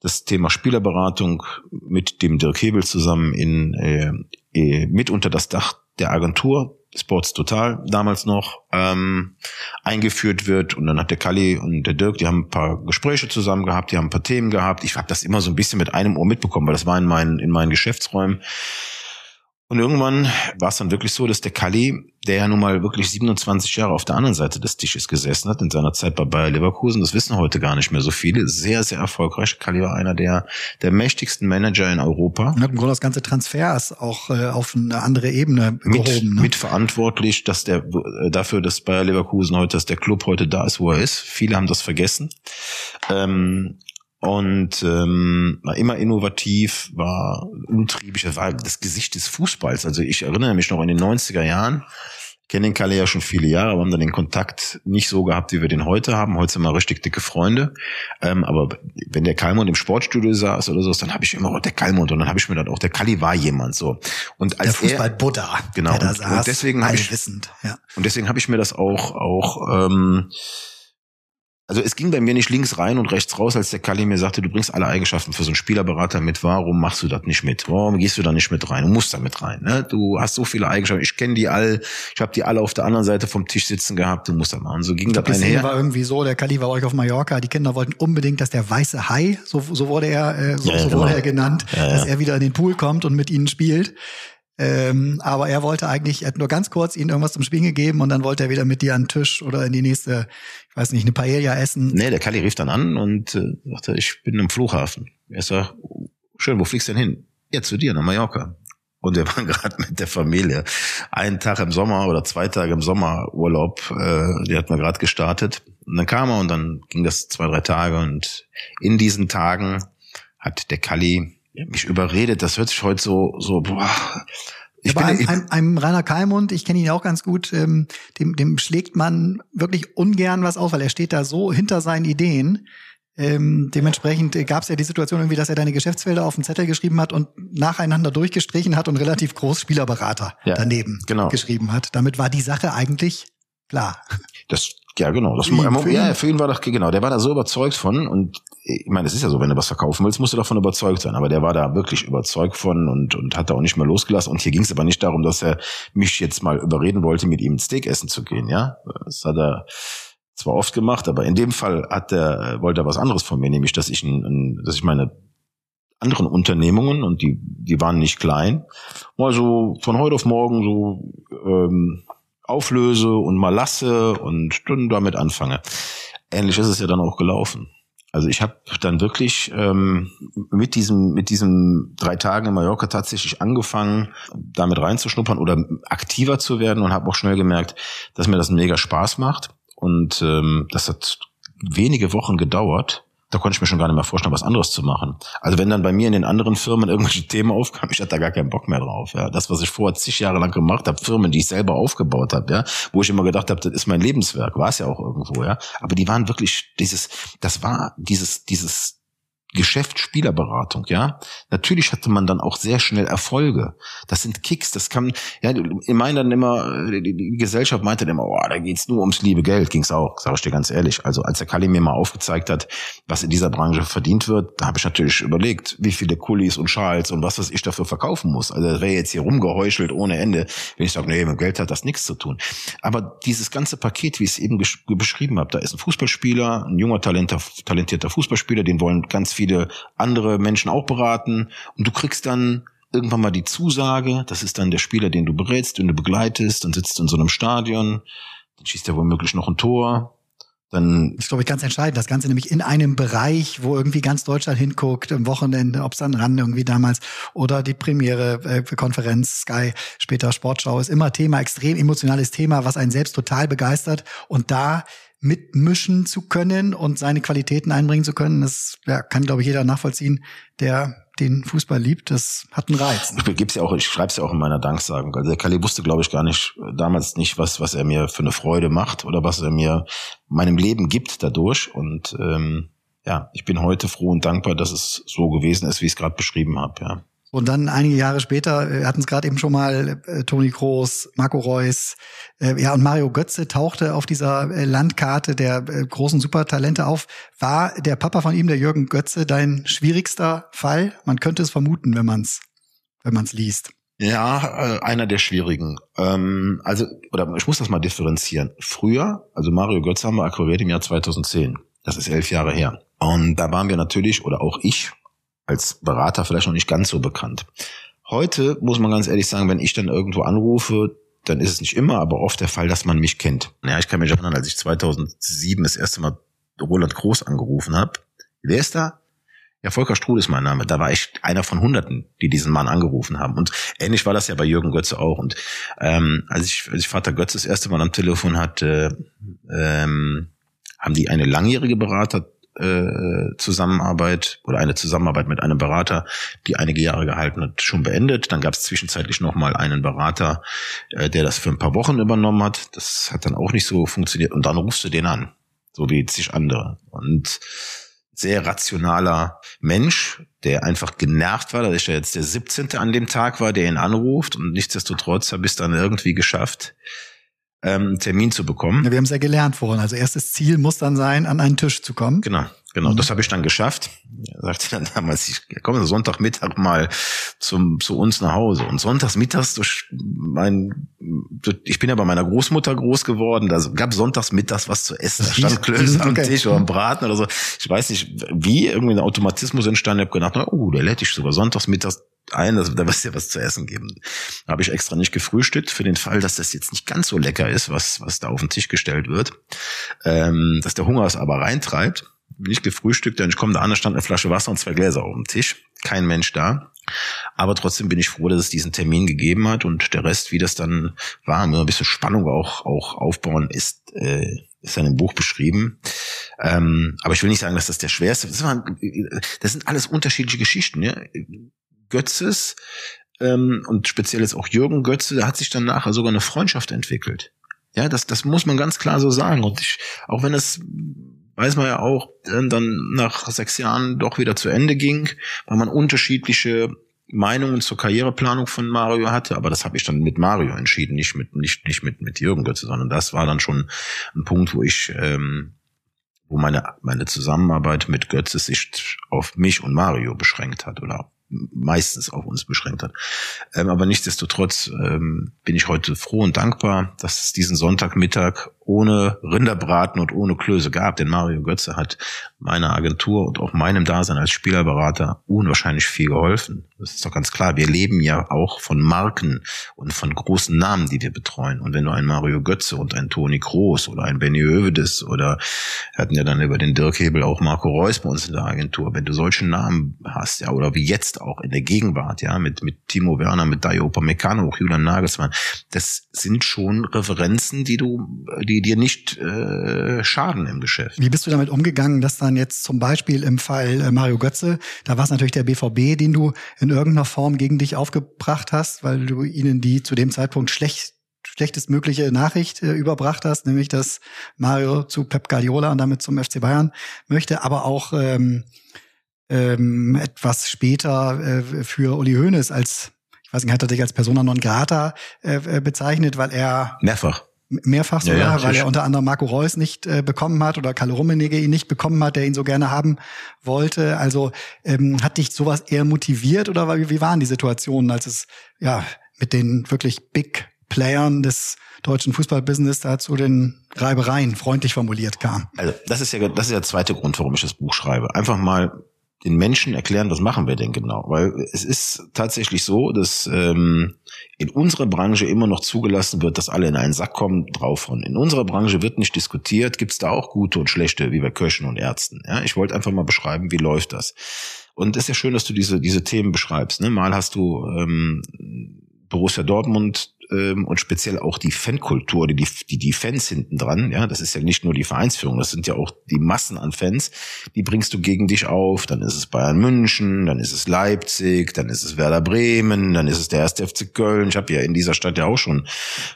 S1: das Thema Spielerberatung mit dem Dirk Hebel zusammen in äh, äh, mit unter das Dach der Agentur Sports Total damals noch ähm, eingeführt wird. Und dann hat der Kalli und der Dirk, die haben ein paar Gespräche zusammen gehabt, die haben ein paar Themen gehabt. Ich habe das immer so ein bisschen mit einem Ohr mitbekommen, weil das war in meinen, in meinen Geschäftsräumen. Und irgendwann war es dann wirklich so, dass der Kalli, der ja nun mal wirklich 27 Jahre auf der anderen Seite des Tisches gesessen hat, in seiner Zeit bei Bayer Leverkusen, das wissen heute gar nicht mehr so viele, sehr, sehr erfolgreich. Kalli war einer der, der mächtigsten Manager in Europa.
S2: Und hat im Grunde das ganze Transfers auch äh, auf eine andere Ebene
S1: mit, gehoben. Ne? Mitverantwortlich, dass der, äh, dafür, dass Bayer Leverkusen heute, dass der Club heute da ist, wo er ist. Viele haben das vergessen. Ähm, und ähm, war immer innovativ, war umtriebig, das war das Gesicht des Fußballs. Also ich erinnere mich noch in den 90er Jahren, kenne den Kalle ja schon viele Jahre, aber haben dann den Kontakt nicht so gehabt, wie wir den heute haben. Heute sind wir richtig dicke Freunde. Ähm, aber wenn der Kalmund im Sportstudio saß oder so, dann habe ich immer, oh, der Kalmund. Und dann habe ich mir dann auch, der Kali war jemand so. Und als
S2: der Fußball Buddha,
S1: genau,
S2: der da
S1: und,
S2: saß,
S1: und deswegen habe ich,
S2: wissend, ja.
S1: und deswegen habe ich mir das auch, auch ähm, also es ging bei mir nicht links rein und rechts raus, als der Kali mir sagte, du bringst alle Eigenschaften für so einen Spielerberater mit. Warum machst du das nicht mit? Warum gehst du da nicht mit rein? Du musst da mit rein. Ne? Du hast so viele Eigenschaften. Ich kenne die alle. Ich habe die alle auf der anderen Seite vom Tisch sitzen gehabt. Du musst da machen. So ging das
S2: Die Szene
S1: einher.
S2: war irgendwie so, der Kali war euch auf Mallorca, die Kinder wollten unbedingt, dass der weiße Hai, so, so wurde er, äh, so,
S1: Ja,
S2: so
S1: genau.
S2: wurde er genannt,
S1: Ja, ja.
S2: dass er wieder in den Pool kommt und mit ihnen spielt. Ähm, aber er wollte eigentlich, er hat nur ganz kurz ihnen irgendwas zum Spielen gegeben und dann wollte er wieder mit dir an den Tisch oder in die nächste, ich weiß nicht, eine Paella essen.
S1: Nee, der Kali rief dann an und äh, sagte, ich bin im Flughafen. Er sagt, schön, wo fliegst du denn hin? Ja, zu dir, nach Mallorca. Und wir waren gerade mit der Familie. Einen Tag im Sommer oder zwei Tage im Sommerurlaub, äh, die hatten wir gerade gestartet. Und dann kam er und dann ging das zwei, drei Tage. Und in diesen Tagen hat der Kali mich überredet. Das hört sich heute so, so, boah. Ich
S2: aber
S1: bin,
S2: einem, einem, Rainer Kalmund, ich kenne ihn ja auch ganz gut, ähm, dem, dem schlägt man wirklich ungern was aus, weil er steht da so hinter seinen Ideen. Ähm, dementsprechend gab es ja die Situation irgendwie, dass er deine Geschäftsfelder auf den Zettel geschrieben hat und nacheinander durchgestrichen hat und relativ groß Spielerberater
S1: Ja,
S2: daneben
S1: genau.
S2: geschrieben hat. Damit war die Sache eigentlich klar.
S1: Das, ja, genau. Das,
S2: Für ihn, für
S1: ja,
S2: ihn.
S1: für ihn war das, genau, der war da so überzeugt von und ich meine, es ist ja so, wenn du was verkaufen willst, musst du davon überzeugt sein. Aber der war da wirklich überzeugt von und, und hat da auch nicht mehr losgelassen. Und hier ging es aber nicht darum, dass er mich jetzt mal überreden wollte, mit ihm ein Steak essen zu gehen, ja. Das hat er zwar oft gemacht, aber in dem Fall hat er, wollte er was anderes von mir, nämlich, dass ich ein, ein dass ich meine anderen Unternehmungen und die, die waren nicht klein, mal so von heute auf morgen so ähm, auflöse und mal lasse und dann damit anfange. Ähnlich ist es ja dann auch gelaufen. Also ich habe dann wirklich ähm, mit diesem mit diesem drei Tagen in Mallorca tatsächlich angefangen, damit reinzuschnuppern oder aktiver zu werden und habe auch schnell gemerkt, dass mir das mega Spaß macht. Und ähm, das hat wenige Wochen gedauert. Da konnte ich mir schon gar nicht mehr vorstellen, was anderes zu machen. Also wenn dann bei mir in den anderen Firmen irgendwelche Themen aufkamen, ich hatte da gar keinen Bock mehr drauf. Ja. Das, was ich vorher zig Jahre lang gemacht habe, Firmen, die ich selber aufgebaut habe, ja, wo ich immer gedacht habe, das ist mein Lebenswerk, war es ja auch irgendwo, ja. Aber die waren wirklich dieses, das war dieses, dieses Geschäft Spielerberatung, ja. Natürlich hatte man dann auch sehr schnell Erfolge. Das sind Kicks, das kann, ja, ich meine dann immer, die, Gesellschaft meinte dann immer, oh, da geht's nur ums liebe Geld, ging's auch, sage ich dir ganz ehrlich. Also als der Kali mir mal aufgezeigt hat, was in dieser Branche verdient wird, da habe ich natürlich überlegt, wie viele Kulis und Schals und was, was ich dafür verkaufen muss. Also das wäre jetzt hier rumgeheuchelt ohne Ende, wenn ich sage, nee, mit Geld hat das nichts zu tun. Aber dieses ganze Paket, wie ich es eben beschrieben habe, da ist ein Fußballspieler, ein junger, talentierter Fußballspieler, den wollen ganz viele andere Menschen auch beraten und du kriegst dann irgendwann mal die Zusage, das ist dann der Spieler, den du berätst, den du begleitest, dann sitzt du in so einem Stadion, dann schießt er womöglich noch ein Tor, dann
S2: Das ist, glaube ich, ganz entscheidend. Das Ganze nämlich in einem Bereich, wo irgendwie ganz Deutschland hinguckt, am Wochenende, ob es dann ran irgendwie damals oder die Premiere, äh, Konferenz, Sky, später Sportschau, ist immer Thema, extrem emotionales Thema, was einen selbst total begeistert. Und da mitmischen zu können und seine Qualitäten einbringen zu können, das ja, kann, glaube ich, jeder nachvollziehen, der den Fußball liebt. Das hat einen Reiz.
S1: Ich gib's ja auch, ich schreib's ja auch in meiner Danksagung. Also der Kali wusste, glaube ich, gar nicht damals nicht, was was er mir für eine Freude macht oder was er mir meinem Leben gibt dadurch. Und ähm, ja, ich bin heute froh und dankbar, dass es so gewesen ist, wie ich es gerade beschrieben habe. Ja.
S2: Und dann einige Jahre später, wir hatten es gerade eben schon mal, äh, Toni Kroos, Marco Reus, äh, ja, und Mario Götze tauchte auf dieser äh, Landkarte der äh, großen Supertalente auf. War der Papa von ihm, der Jürgen Götze, dein schwierigster Fall? Man könnte es vermuten, wenn man es wenn man's liest.
S1: Ja, äh, einer der schwierigen. Ähm, also, oder ich muss das mal differenzieren. Früher, also Mario Götze haben wir akquiriert im Jahr 2010. Das ist elf Jahre her. Und da waren wir natürlich, oder auch ich, als Berater vielleicht noch nicht ganz so bekannt. Heute muss man ganz ehrlich sagen, wenn ich dann irgendwo anrufe, dann ist es nicht immer, aber oft der Fall, dass man mich kennt. Ja, ich kann mich erinnern, als ich 2007 das erste Mal Roland Groß angerufen habe. Wer ist da? Ja, Volker Struth ist mein Name. Da war ich einer von Hunderten, die diesen Mann angerufen haben. Und ähnlich war das ja bei Jürgen Götze auch. Und ähm, als, ich, als ich Vater Götze das erste Mal am Telefon hatte, ähm, haben die eine langjährige Berater äh, Zusammenarbeit oder eine Zusammenarbeit mit einem Berater, die einige Jahre gehalten hat, schon beendet. Dann gab es zwischenzeitlich noch mal einen Berater, äh, der das für ein paar Wochen übernommen hat. Das hat dann auch nicht so funktioniert. Und dann rufst du den an, so wie zig andere. Und sehr rationaler Mensch, der einfach genervt war, dass ich ja jetzt der 17. an dem Tag war, der ihn anruft und nichtsdestotrotz habe ich es dann irgendwie geschafft, ähm, Termin zu bekommen.
S2: Ja, wir haben es ja gelernt vorhin. Also erstes Ziel muss dann sein, an einen Tisch zu kommen.
S1: Genau. Genau, mhm. das habe ich dann geschafft. Er sagte dann damals, ich komme Sonntagmittag mal zum, zu uns nach Hause. Und sonntagsmittags durch mein, ich bin ja bei meiner Großmutter groß geworden, da gab sonntagsmittags was zu essen. Da stand Klöße am Tisch oder am Braten oder so. Ich weiß nicht, wie irgendwie ein Automatismus entstanden. Ich habe gedacht, oh, der lädt dich sogar sonntagsmittags ein, also da wirst du ja was zu essen geben. Da habe ich extra nicht gefrühstückt für den Fall, dass das jetzt nicht ganz so lecker ist, was, was da auf den Tisch gestellt wird. Ähm, dass der Hunger es aber reintreibt nicht gefrühstückt, denn ich komme da an, da stand eine Flasche Wasser und zwei Gläser auf dem Tisch. Kein Mensch da. Aber trotzdem bin ich froh, dass es diesen Termin gegeben hat und der Rest, wie das dann war, ein bisschen Spannung auch, auch aufbauen, ist, äh, ist dann im Buch beschrieben. Ähm, aber ich will nicht sagen, dass das der schwerste ist. Das sind alles unterschiedliche Geschichten. Ja? Götzes ähm, und speziell jetzt auch Jürgen Götze, da hat sich dann nachher sogar eine Freundschaft entwickelt. Ja, das, das muss man ganz klar so sagen. Und ich, auch wenn es weiß man ja auch, dann nach sechs Jahren doch wieder zu Ende ging, weil man unterschiedliche Meinungen zur Karriereplanung von Mario hatte, aber das habe ich dann mit Mario entschieden, nicht mit nicht nicht mit mit Jürgen Götze, sondern das war dann schon ein Punkt, wo ich ähm, wo meine meine Zusammenarbeit mit Götze sich auf mich und Mario beschränkt hat oder meistens auf uns beschränkt hat. Ähm, aber nichtsdestotrotz ähm, bin ich heute froh und dankbar, dass es diesen Sonntagmittag ohne Rinderbraten und ohne Klöße gab, denn Mario Götze hat meiner Agentur und auch meinem Dasein als Spielerberater unwahrscheinlich viel geholfen. Das ist doch ganz klar. Wir leben ja auch von Marken und von großen Namen, die wir betreuen. Und wenn du einen Mario Götze und einen Toni Kroos oder einen Benny Hövedes oder hatten ja dann über den Dirk Hebel auch Marco Reus bei uns in der Agentur, wenn du solche Namen hast, ja, oder wie jetzt auch in der Gegenwart, ja, mit, mit Timo Werner, mit Dayo Upamecano, auch Julian Nagelsmann, das sind schon Referenzen, die du, die die dir nicht äh, schaden im Geschäft.
S2: Wie bist du damit umgegangen, dass dann jetzt zum Beispiel im Fall äh, Mario Götze, da war es natürlich der BVB, den du in irgendeiner Form gegen dich aufgebracht hast, weil du ihnen die zu dem Zeitpunkt schlecht schlechtestmögliche Nachricht äh, überbracht hast, nämlich dass Mario zu Pep Guardiola und damit zum FC Bayern möchte, aber auch ähm, ähm, etwas später äh, für Uli Hoeneß als ich weiß nicht, hat er dich als Persona non grata äh, bezeichnet, weil er
S1: mehrfach
S2: mehrfach sogar, ja, ja, weil er unter anderem Marco Reus nicht äh, bekommen hat oder Kalle Rummenigge ihn nicht bekommen hat, der ihn so gerne haben wollte. Also ähm, hat dich sowas eher motiviert oder wie, wie waren die Situationen, als es ja mit den wirklich Big Playern des deutschen Fußballbusiness da zu den Reibereien freundlich formuliert kam?
S1: Also das ist ja das ist der zweite Grund, warum ich das Buch schreibe. Einfach mal den Menschen erklären, was machen wir denn genau? Weil es ist tatsächlich so, dass ähm, in unserer Branche immer noch zugelassen wird, dass alle in einen Sack kommen, draufhauen. In unserer Branche wird nicht diskutiert, gibt es da auch gute und schlechte, wie bei Köchen und Ärzten. Ja, ich wollte einfach mal beschreiben, wie läuft das. Und es ist ja schön, dass du diese, diese Themen beschreibst. Ne? Mal hast du ähm, Borussia Dortmund ähm, und speziell auch die Fankultur, die, die die Fans hinten dran, ja, das ist ja nicht nur die Vereinsführung, das sind ja auch die Massen an Fans, die bringst du gegen dich auf, dann ist es Bayern München, dann ist es Leipzig, dann ist es Werder Bremen, dann ist es der erste FC Köln. Ich habe ja in dieser Stadt ja auch schon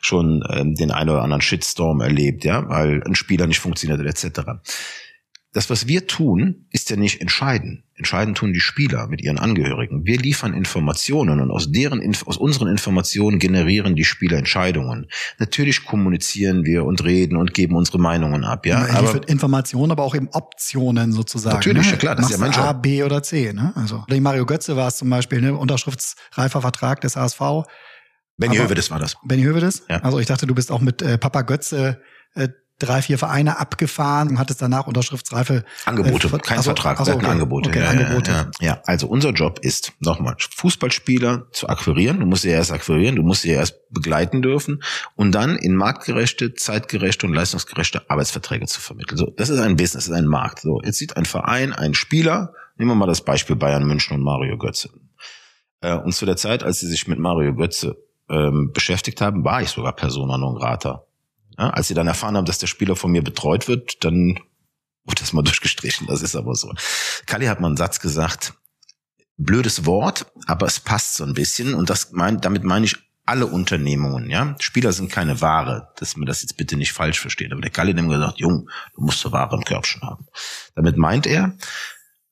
S1: schon ähm, den einen oder anderen Shitstorm erlebt, ja, weil ein Spieler nicht funktioniert etc das, was wir tun, ist ja nicht entscheiden. Entscheiden tun die Spieler mit ihren Angehörigen. Wir liefern Informationen und aus deren, aus unseren Informationen generieren die Spieler Entscheidungen. Natürlich kommunizieren wir und reden und geben unsere Meinungen ab, ja.
S2: ja aber Informationen, aber auch eben Optionen sozusagen.
S1: Natürlich, ne? ja klar, das Machst ist ja mein Job.
S2: A, B oder C, ne? Also, Mario Götze war es zum Beispiel, ne? Unterschriftsreifer Vertrag des HSV.
S1: Benny Hövedes war das.
S2: Benny Hövedes? Ja. Also ich dachte, du bist auch mit äh, Papa Götze äh, drei, vier Vereine abgefahren und hat es danach Unterschriftsreife.
S1: Angebote, äh, kein also, Vertrag, also, okay, Angebote. Okay, ja, Angebote. Ja, ja, also unser Job ist, nochmal, Fußballspieler zu akquirieren. Du musst sie erst akquirieren, du musst sie erst begleiten dürfen und dann in marktgerechte, zeitgerechte und leistungsgerechte Arbeitsverträge zu vermitteln. So, das ist ein Business, das ist ein Markt. So, jetzt sieht ein Verein, ein Spieler, nehmen wir mal das Beispiel Bayern München und Mario Götze. Äh, und zu der Zeit, als sie sich mit Mario Götze ähm, beschäftigt haben, war ich sogar Persona non grata ja, als sie dann erfahren haben, dass der Spieler von mir betreut wird, dann das mal durchgestrichen, das ist aber so. Kalli hat mal einen Satz gesagt, blödes Wort, aber es passt so ein bisschen und das mein, damit meine ich alle Unternehmungen, ja. Spieler sind keine Ware, dass man das jetzt bitte nicht falsch versteht. Aber der Kalli hat ihm gesagt, Jung, du musst eine Ware im Körbchen haben. Damit meint er,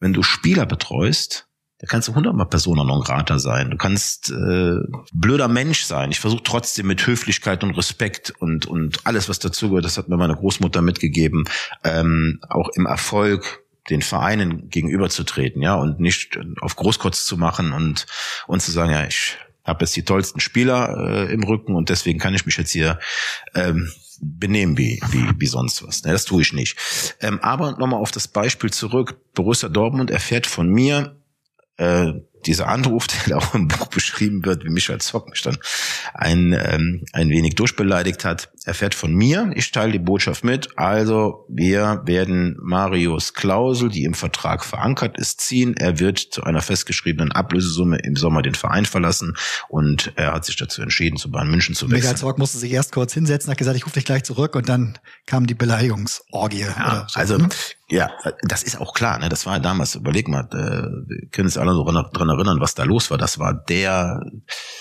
S1: wenn du Spieler betreust, da kannst du hundertmal Persona non grata sein. Du kannst äh, blöder Mensch sein. Ich versuche trotzdem mit Höflichkeit und Respekt und und alles, was dazugehört, das hat mir meine Großmutter mitgegeben, ähm, auch im Erfolg den Vereinen gegenüberzutreten, ja, und nicht auf Großkotz zu machen und und zu sagen, ja, ich habe jetzt die tollsten Spieler äh, im Rücken und deswegen kann ich mich jetzt hier ähm, benehmen wie, wie, wie sonst was. Ne, das tue ich nicht. Ähm, aber nochmal auf das Beispiel zurück. Borussia Dortmund erfährt von mir, äh, dieser Anruf, der auch im Buch beschrieben wird, wie Michael Zock mich dann ein, ähm, ein wenig durchbeleidigt hat, erfährt von mir. Ich teile die Botschaft mit. Also wir werden Marius Klausel, die im Vertrag verankert ist, ziehen. Er wird zu einer festgeschriebenen Ablösesumme im Sommer den Verein verlassen und er hat sich dazu entschieden, zu Bayern München zu wechseln.
S2: Michael Zorc musste sich erst kurz hinsetzen, hat gesagt, ich rufe dich gleich zurück und dann kam die Beleidigungsorgie.
S1: Ja, so, also ne? ja, das ist auch klar. Ne? Das war damals. Überleg mal, äh, wir können uns alle so dran erinnern, was da los war. Das war der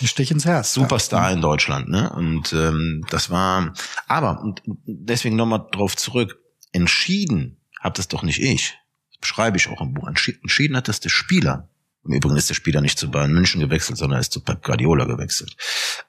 S2: Stich ins Herz.
S1: Superstar ja. in Deutschland. Ne? Und ähm, das war aber, und deswegen nochmal drauf zurück, entschieden hat es doch nicht ich. Das beschreibe ich auch im Buch. Entschieden hat das der Spieler. Im Übrigen ist der Spieler nicht zu Bayern München gewechselt, sondern ist zu Pep Guardiola gewechselt.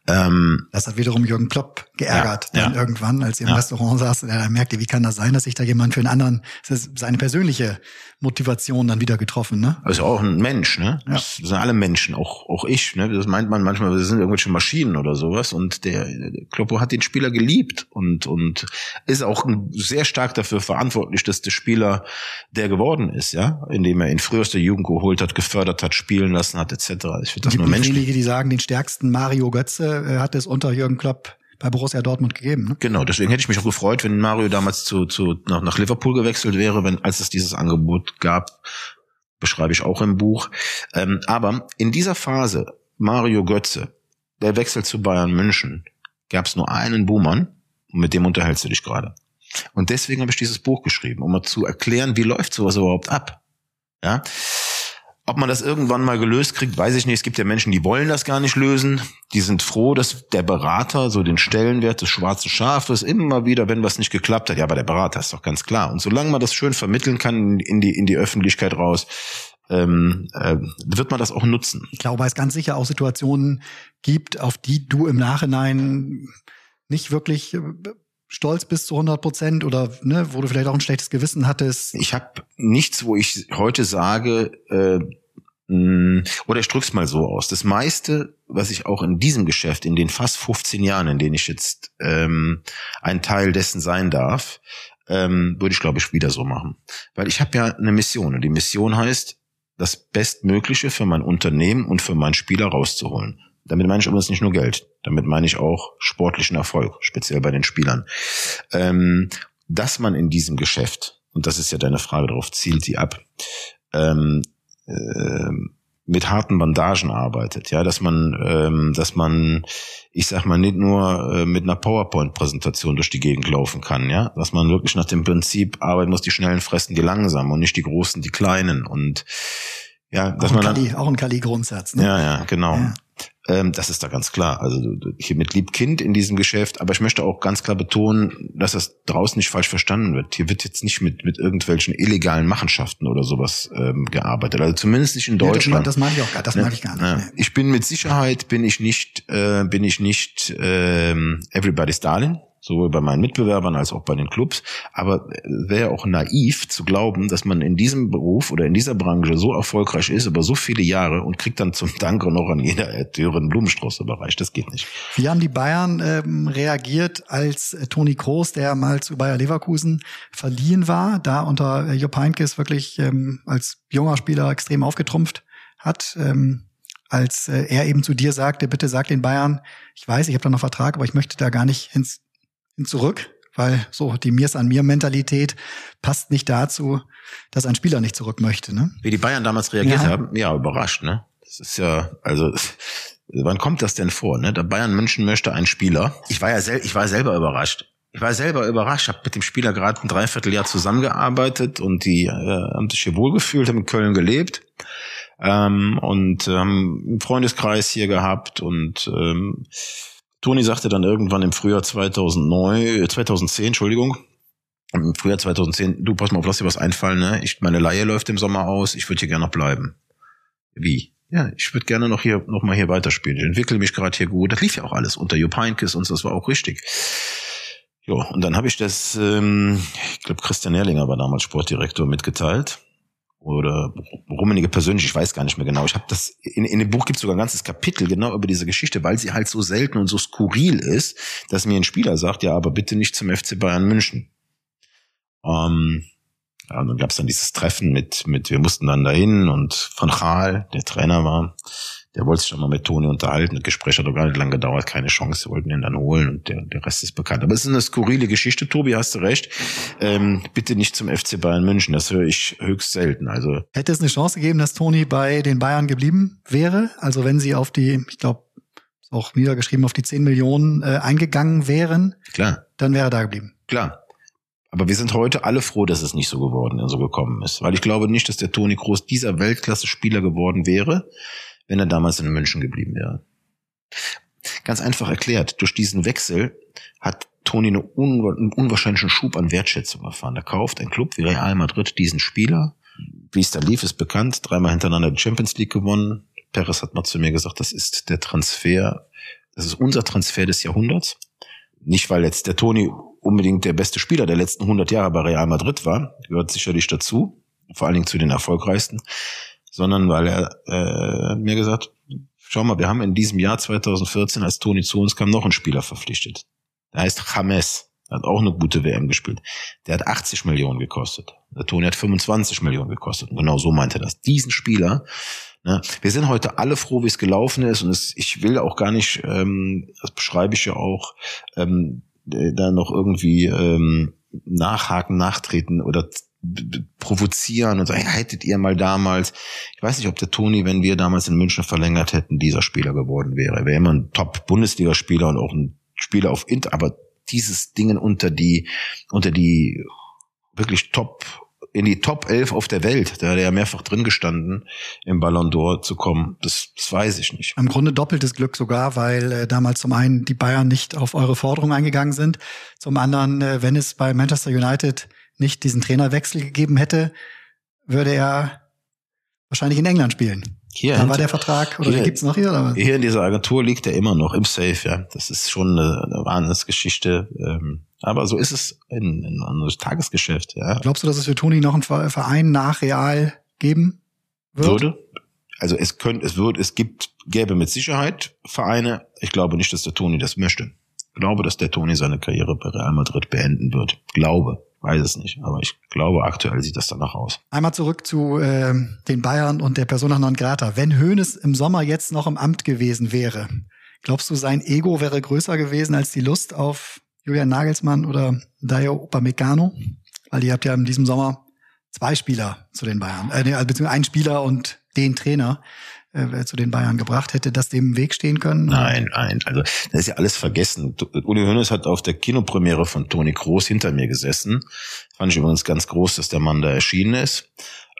S2: Ähm, das hat wiederum Jürgen Klopp geärgert, ja, dann ja. irgendwann, als er im ja. Restaurant saß und er merkte, wie kann das sein, dass sich da jemand für einen anderen, das ist seine persönliche Motivation dann wieder getroffen, ne?
S1: Also auch ein Mensch, ne? Ja. Das sind alle Menschen, auch, auch ich, ne? Das meint man manchmal, wir sind irgendwelche Maschinen oder sowas und der, Kloppo hat den Spieler geliebt und, und ist auch sehr stark dafür verantwortlich, dass der Spieler der geworden ist, ja? Indem er ihn früher aus der Jugend geholt hat, gefördert hat, spielen lassen hat, etc. Ich finde das nur menschlich.
S2: Wenige, die sagen, den stärksten Mario Götze äh, hat es unter Jürgen Klopp bei Borussia Dortmund gegeben. Ne?
S1: Genau, deswegen hätte ich mich auch gefreut, wenn Mario damals zu, zu nach, nach Liverpool gewechselt wäre, wenn als es dieses Angebot gab, beschreibe ich auch im Buch. Ähm, aber in dieser Phase Mario Götze, der Wechsel zu Bayern München, gab es nur einen Buhmann mit dem unterhältst du dich gerade. Und deswegen habe ich dieses Buch geschrieben, um mal zu erklären, wie läuft sowas überhaupt ab. Ja, ob man das irgendwann mal gelöst kriegt, weiß ich nicht. Es gibt ja Menschen, die wollen das gar nicht lösen. Die sind froh, dass der Berater so den Stellenwert des schwarzen Schafes immer wieder, wenn was nicht geklappt hat, ja, aber der Berater ist doch ganz klar. Und solange man das schön vermitteln kann in die, in die Öffentlichkeit raus, ähm, äh, wird man das auch nutzen.
S2: Ich glaube, es ganz sicher auch Situationen gibt, auf die du im Nachhinein nicht wirklich äh, stolz bist zu 100 Prozent oder ne, wo du vielleicht auch ein schlechtes Gewissen hattest?
S1: Ich habe nichts, wo ich heute sage, äh, mh, oder ich drück's mal so aus. Das meiste, was ich auch in diesem Geschäft, in den fast 15 Jahren, in denen ich jetzt ähm, ein Teil dessen sein darf, ähm, würde ich, glaube ich, wieder so machen. Weil ich habe ja eine Mission und die Mission heißt, das Bestmögliche für mein Unternehmen und für meinen Spieler rauszuholen. Damit meine ich übrigens nicht nur Geld. Damit meine ich auch sportlichen Erfolg, speziell bei den Spielern. Ähm, dass man in diesem Geschäft, und das ist ja deine Frage darauf, zielt sie ab, ähm, äh, mit harten Bandagen arbeitet, ja, dass man, ähm, dass man, ich sag mal, nicht nur äh, mit einer PowerPoint-Präsentation durch die Gegend laufen kann, ja, dass man wirklich nach dem Prinzip arbeiten muss, die Schnellen fressen die langsamen und nicht die Großen, die Kleinen und ja, dass
S2: auch
S1: man
S2: ein Kali, auch ein Kali-Grundsatz. Ne?
S1: Ja, ja, genau. Ja. Ähm, das ist da ganz klar. Also hier mit Liebkind in diesem Geschäft, aber ich möchte auch ganz klar betonen, dass das draußen nicht falsch verstanden wird. Hier wird jetzt nicht mit, mit irgendwelchen illegalen Machenschaften oder sowas ähm, gearbeitet. Also zumindest nicht in Deutschland.
S2: Ja, das, das meine ich auch gar, das meine ich gar nicht. Ja.
S1: Ich bin mit Sicherheit bin ich nicht, äh, bin ich nicht ähm, everybody's darling sowohl bei meinen Mitbewerbern als auch bei den Clubs. Aber wäre auch naiv zu glauben, dass man in diesem Beruf oder in dieser Branche so erfolgreich ist über so viele Jahre und kriegt dann zum Dank noch an jeder Türe einen Blumenstrauß überreicht. Das geht nicht.
S2: Wie haben die Bayern ähm, reagiert, als äh, Toni Kroos, der mal zu Bayer Leverkusen verliehen war, da unter äh, Jupp Heynckes wirklich ähm, als junger Spieler extrem aufgetrumpft hat? Ähm, als äh, er eben zu dir sagte, bitte sag den Bayern, ich weiß, ich habe da noch Vertrag, aber ich möchte da gar nicht ins zurück, weil so die Mir's an mir Mentalität passt nicht dazu, dass ein Spieler nicht zurück möchte. Ne?
S1: Wie die Bayern damals reagiert ja. haben, ja, überrascht. Ne? Das ist ja, also wann kommt das denn vor? Ne? Der Bayern München möchte einen Spieler. Ich war ja sel ich war selber überrascht. ich war selber überrascht, habe mit dem Spieler gerade ein Dreivierteljahr zusammengearbeitet und die äh, haben sich hier wohlgefühlt, haben in Köln gelebt ähm, und ähm, einen Freundeskreis hier gehabt und ähm, Toni sagte dann irgendwann im Frühjahr 2009, 2010, äh, Entschuldigung, im Frühjahr 2010, du pass mal auf, lass dir was einfallen, ne? Ich, meine Laie läuft im Sommer aus, ich würde hier gerne noch bleiben. Wie? Ja, ich würde gerne noch hier noch mal hier weiterspielen. Ich entwickle mich gerade hier gut. Das lief ja auch alles unter Jupp Heynckes und so, das war auch richtig. Ja, und dann habe ich das, ähm, ich glaube, Christian Erlinger war damals Sportdirektor mitgeteilt oder Rummenige persönlich, ich weiß gar nicht mehr genau. Ich habe das in, in dem Buch gibt es sogar ein ganzes Kapitel genau über diese Geschichte, weil sie halt so selten und so skurril ist, dass mir ein Spieler sagt, ja, aber bitte nicht zum FC Bayern München. Ähm, ja, und dann gab es dann dieses Treffen mit, mit, wir mussten dann dahin und Van Gaal, der Trainer war, der wollte sich dann mal mit Toni unterhalten. Das Gespräch hat doch gar nicht lange gedauert, keine Chance, sie wollten ihn dann holen und der, der Rest ist bekannt. Aber es ist eine skurrile Geschichte, Tobi, hast du recht. Ähm, bitte nicht zum FC Bayern München, das höre ich höchst selten. Also
S2: Hätte es eine Chance gegeben, dass Toni bei den Bayern geblieben wäre? Also wenn sie auf die, ich glaube, auch niedergeschrieben, auf die 10 Millionen äh, eingegangen wären,
S1: klar,
S2: dann wäre er da geblieben.
S1: klar. Aber wir sind heute alle froh, dass es nicht so geworden, so gekommen ist. Weil ich glaube nicht, dass der Toni Groß dieser Weltklasse-Spieler geworden wäre, wenn er damals in München geblieben wäre. Ganz einfach erklärt, durch diesen Wechsel hat Toni eine unwa einen unwahrscheinlichen Schub an Wertschätzung erfahren. Da kauft ein Club wie Real Madrid diesen Spieler. Wie es da lief, ist bekannt. Dreimal hintereinander die Champions League gewonnen. Perez hat mal zu mir gesagt, das ist der Transfer, das ist unser Transfer des Jahrhunderts. Nicht, weil jetzt der Toni unbedingt der beste Spieler der letzten 100 Jahre bei Real Madrid war, gehört sicherlich dazu, vor allen Dingen zu den erfolgreichsten, sondern weil er äh, mir gesagt, schau mal, wir haben in diesem Jahr 2014, als Toni zu uns kam, noch einen Spieler verpflichtet. Der heißt James, hat auch eine gute WM gespielt. Der hat 80 Millionen gekostet. Der Toni hat 25 Millionen gekostet. Und genau so meinte er das. Diesen Spieler Ne? Wir sind heute alle froh, wie es gelaufen ist und es, ich will auch gar nicht, ähm, das beschreibe ich ja auch, ähm, da noch irgendwie ähm, nachhaken, nachtreten oder provozieren und sagen, hättet ihr mal damals, ich weiß nicht, ob der Toni, wenn wir damals in München verlängert hätten, dieser Spieler geworden wäre. Er wäre immer ein Top-Bundesligaspieler und auch ein Spieler auf Inter, aber dieses Dingen unter die, unter die wirklich Top in die Top 11 auf der Welt, da hat er ja mehrfach drin gestanden, im Ballon d'Or zu kommen. Das, das weiß ich nicht.
S2: Im Grunde doppeltes Glück sogar, weil äh, damals zum einen die Bayern nicht auf eure Forderung eingegangen sind, zum anderen, äh, wenn es bei Manchester United nicht diesen Trainerwechsel gegeben hätte, würde er wahrscheinlich in England spielen. Hier da war der Vertrag, oder hier, gibt's noch hier? Oder?
S1: Hier in dieser Agentur liegt er immer noch im Safe, ja. Das ist schon eine, eine Wahnsinnsgeschichte. Ähm, aber so ist es in, in unserem Tagesgeschäft, ja.
S2: Glaubst du, dass es für Toni noch einen Verein nach Real geben wird?
S1: Würde. Also es könnte, es wird, es gibt, gäbe mit Sicherheit Vereine. Ich glaube nicht, dass der Toni das möchte. Glaube, dass der Toni seine Karriere bei Real Madrid beenden wird. Glaube. Weiß es nicht, aber ich glaube, aktuell sieht das danach aus.
S2: Einmal zurück zu äh, den Bayern und der Persona non grata. Wenn Hoeneß im Sommer jetzt noch im Amt gewesen wäre, glaubst du, sein Ego wäre größer gewesen als die Lust auf Julian Nagelsmann oder Dayo Upamecano? Weil ihr habt ja in diesem Sommer zwei Spieler zu den Bayern, äh, beziehungsweise einen Spieler und den Trainer äh, zu den Bayern gebracht. Hätte das dem im Weg stehen können?
S1: Nein, nein. Also das ist ja alles vergessen. Uli Hoeneß hat auf der Kinopremiere von Toni Kroos hinter mir gesessen. Fand ich übrigens ganz groß, dass der Mann da erschienen ist.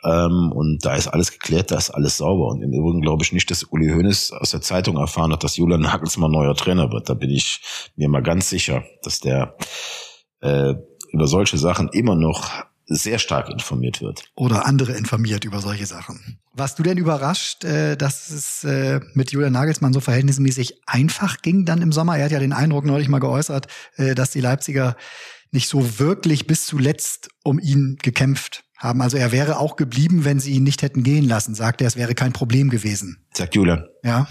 S1: Ähm, und da ist alles geklärt, da ist alles sauber. Und im Übrigen glaube ich nicht, dass Uli Hoeneß aus der Zeitung erfahren hat, dass Julian Nagelsmann neuer Trainer wird. Da bin ich mir mal ganz sicher, dass der äh, über solche Sachen immer noch sehr stark informiert wird.
S2: Oder andere informiert über solche Sachen. Warst du denn überrascht, äh, dass es äh, mit Julian Nagelsmann so verhältnismäßig einfach ging dann im Sommer? Er hat ja den Eindruck neulich mal geäußert, äh, dass die Leipziger nicht so wirklich bis zuletzt um ihn gekämpft haben. Also er wäre auch geblieben, wenn sie ihn nicht hätten gehen lassen, sagt er, es wäre kein Problem gewesen.
S1: Sagt Julian.
S2: Ja.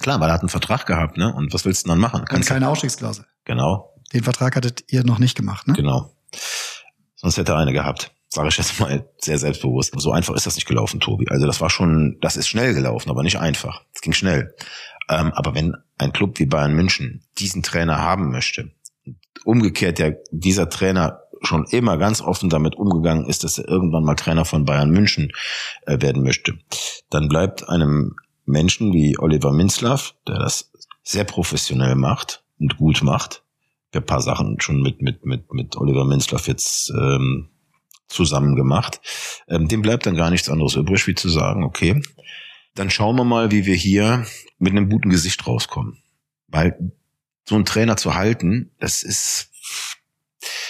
S1: Klar, weil er hat einen Vertrag gehabt, ne? Und was willst du dann machen?
S2: Kannst Und keine Ausstiegsklausel.
S1: Genau.
S2: Den Vertrag hattet ihr noch nicht gemacht, ne?
S1: Genau. Sonst hätte er eine gehabt. Sage ich jetzt mal sehr selbstbewusst. So einfach ist das nicht gelaufen, Tobi. Also das war schon, das ist schnell gelaufen, aber nicht einfach. Es ging schnell. Ähm, aber wenn ein Club wie Bayern München diesen Trainer haben möchte, umgekehrt ja dieser Trainer schon immer ganz offen damit umgegangen ist, dass er irgendwann mal Trainer von Bayern München äh, werden möchte, dann bleibt einem Menschen wie Oliver Minzlaff, der das sehr professionell macht und gut macht, ein paar Sachen schon mit, mit, mit, mit Oliver Minzlaff jetzt ähm, zusammen gemacht. Ähm, dem bleibt dann gar nichts anderes übrig, wie zu sagen, okay, dann schauen wir mal, wie wir hier mit einem guten Gesicht rauskommen. Weil so einen Trainer zu halten, das ist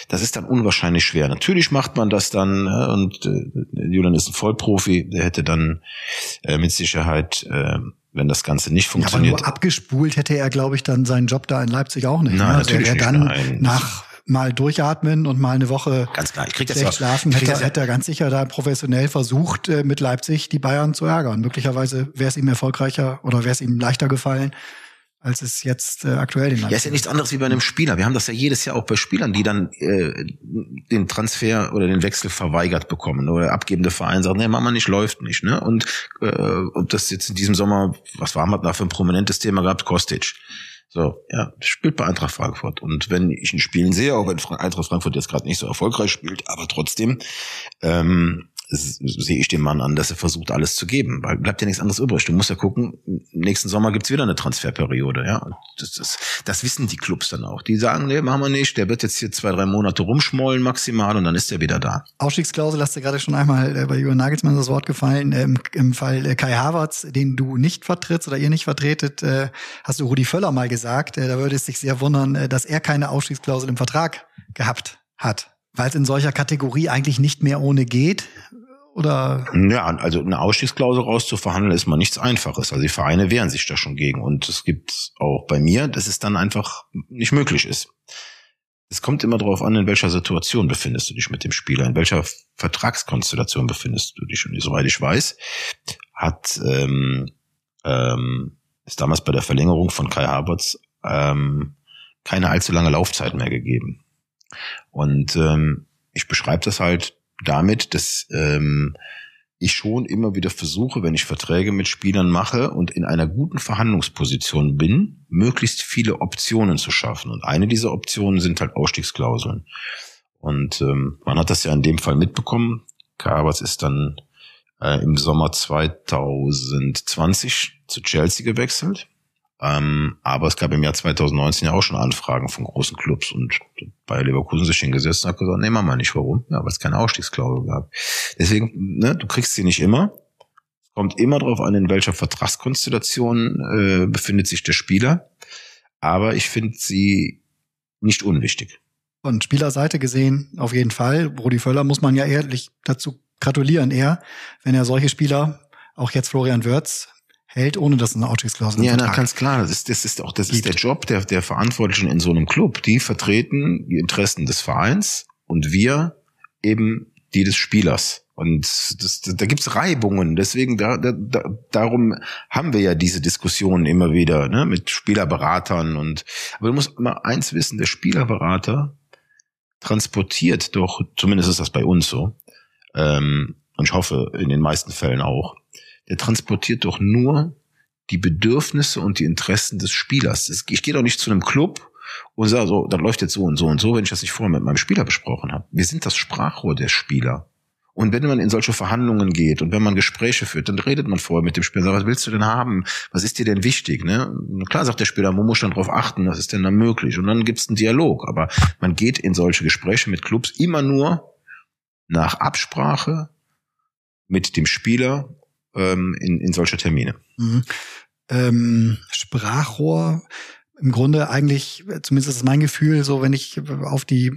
S1: das ist dann unwahrscheinlich schwer. Natürlich macht man das dann äh, und äh, Julian ist ein Vollprofi, der hätte dann äh, mit Sicherheit, äh, wenn das Ganze nicht funktioniert. Ja, aber
S2: nur abgespult hätte er, glaube ich, dann seinen Job da in Leipzig auch nicht.
S1: Nein, ne? also natürlich
S2: er dann nein. nach mal durchatmen und mal eine Woche
S1: ganz klar. Ich krieg das
S2: schlecht schlafen, hätte, das hätte er ganz sicher da professionell versucht, äh, mit Leipzig die Bayern zu ärgern. Möglicherweise wäre es ihm erfolgreicher oder wäre es ihm leichter gefallen, als es jetzt äh, aktuell den
S1: Ja, ist ja nichts anderes wie bei einem Spieler. Wir haben das ja jedes Jahr auch bei Spielern, die dann äh, den Transfer oder den Wechsel verweigert bekommen oder abgebende Verein sagt, nee, Mama nicht, läuft nicht. Ne? Und äh, ob das jetzt in diesem Sommer, was war man da für ein prominentes Thema gehabt, Kostic. So, ja, spielt bei Eintracht Frankfurt. Und wenn ich ein Spielen sehe, auch wenn Eintracht Frankfurt jetzt gerade nicht so erfolgreich spielt, aber trotzdem, ähm, sehe ich dem Mann an, dass er versucht, alles zu geben. Weil bleibt ja nichts anderes übrig. Du musst ja gucken, nächsten Sommer gibt's wieder eine Transferperiode. Ja, das, das, das wissen die Clubs dann auch. Die sagen, nee, machen wir nicht. Der wird jetzt hier zwei, drei Monate rumschmollen maximal und dann ist er wieder da.
S2: Ausstiegsklausel hast du gerade schon einmal äh, bei Jürgen Nagelsmann das Wort gefallen. Im, Im Fall äh, Kai Havertz, den du nicht vertrittst oder ihr nicht vertretet, äh, hast du Rudi Völler mal gesagt. Da würde es sich sehr wundern, dass er keine Ausstiegsklausel im Vertrag gehabt hat weil es in solcher Kategorie eigentlich nicht mehr ohne geht. Oder?
S1: Ja, also eine Ausstiegsklausel rauszuverhandeln ist mal nichts Einfaches. Also die Vereine wehren sich da schon gegen. Und es gibt auch bei mir, dass es dann einfach nicht möglich ist. Es kommt immer darauf an, in welcher Situation befindest du dich mit dem Spieler, in welcher Vertragskonstellation befindest du dich. Und soweit ich weiß, hat ähm, ähm, ist damals bei der Verlängerung von Kai Havertz ähm, keine allzu lange Laufzeit mehr gegeben. Und ähm, ich beschreibe das halt damit, dass ähm, ich schon immer wieder versuche, wenn ich Verträge mit Spielern mache und in einer guten Verhandlungsposition bin, möglichst viele Optionen zu schaffen. Und eine dieser Optionen sind halt Ausstiegsklauseln. Und ähm, man hat das ja in dem Fall mitbekommen. Karbas ist dann äh, im Sommer 2020 zu Chelsea gewechselt. Ähm, aber es gab im Jahr 2019 ja auch schon Anfragen von großen Clubs und bei Leverkusen sich hingesetzt und hat gesagt, nee, machen wir nicht. Warum? Ja, weil es keine Ausstiegsklausel gab. Deswegen, ne, du kriegst sie nicht immer. Es kommt immer darauf an, in welcher Vertragskonstellation äh, befindet sich der Spieler. Aber ich finde sie nicht unwichtig.
S2: Von Spielerseite gesehen auf jeden Fall. Rudi Völler muss man ja ehrlich dazu gratulieren, er, wenn er solche Spieler, auch jetzt Florian Wirtz, hält, ohne dass eine Ausstiegsklausel
S1: Ja, na, ganz klar. Das ist, das ist auch, das gibt. ist der Job der, der Verantwortlichen in so einem Club. Die vertreten die Interessen des Vereins und wir eben die des Spielers. Und das, da gibt's Reibungen. Deswegen, da, da, darum haben wir ja diese Diskussionen immer wieder ne, mit Spielerberatern. Und aber du musst immer eins wissen: Der Spielerberater transportiert doch, zumindest ist das bei uns so, ähm, und ich hoffe in den meisten Fällen auch, der transportiert doch nur die Bedürfnisse und die Interessen des Spielers. Ich gehe doch nicht zu einem Club und sage so, dann läuft jetzt so und so und so, wenn ich das nicht vorher mit meinem Spieler besprochen habe. Wir sind das Sprachrohr der Spieler. Und wenn man in solche Verhandlungen geht und wenn man Gespräche führt, dann redet man vorher mit dem Spieler, sagt, was willst du denn haben? Was ist dir denn wichtig? Ne? Klar sagt der Spieler, man muss dann darauf achten, was ist denn da möglich? Und dann gibt es einen Dialog. Aber man geht in solche Gespräche mit Clubs immer nur nach Absprache mit dem Spieler ähm, in, in solche Termine.
S2: Mhm. Ähm, Sprachrohr, im Grunde eigentlich, zumindest ist es mein Gefühl, so wenn ich auf die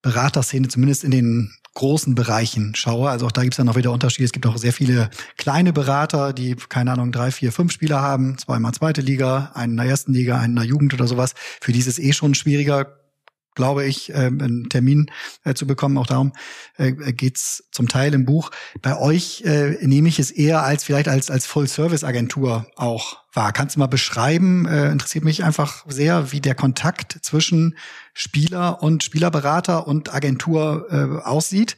S2: Beraterszene, zumindest in den großen Bereichen schaue. Also auch da gibt es dann auch wieder Unterschiede. Es gibt auch sehr viele kleine Berater, die, keine Ahnung, drei, vier, fünf Spieler haben, zweimal zweite Liga, einen in der ersten Liga, einen in der Jugend oder sowas. Für dieses eh schon schwieriger glaube ich, äh, einen Termin äh, zu bekommen. Auch darum äh, geht's zum Teil im Buch. Bei euch äh, nehme ich es eher als vielleicht als als Full-Service-Agentur auch wahr. Kannst du mal beschreiben? Äh, interessiert mich einfach sehr, wie der Kontakt zwischen Spieler und Spielerberater und Agentur äh, aussieht.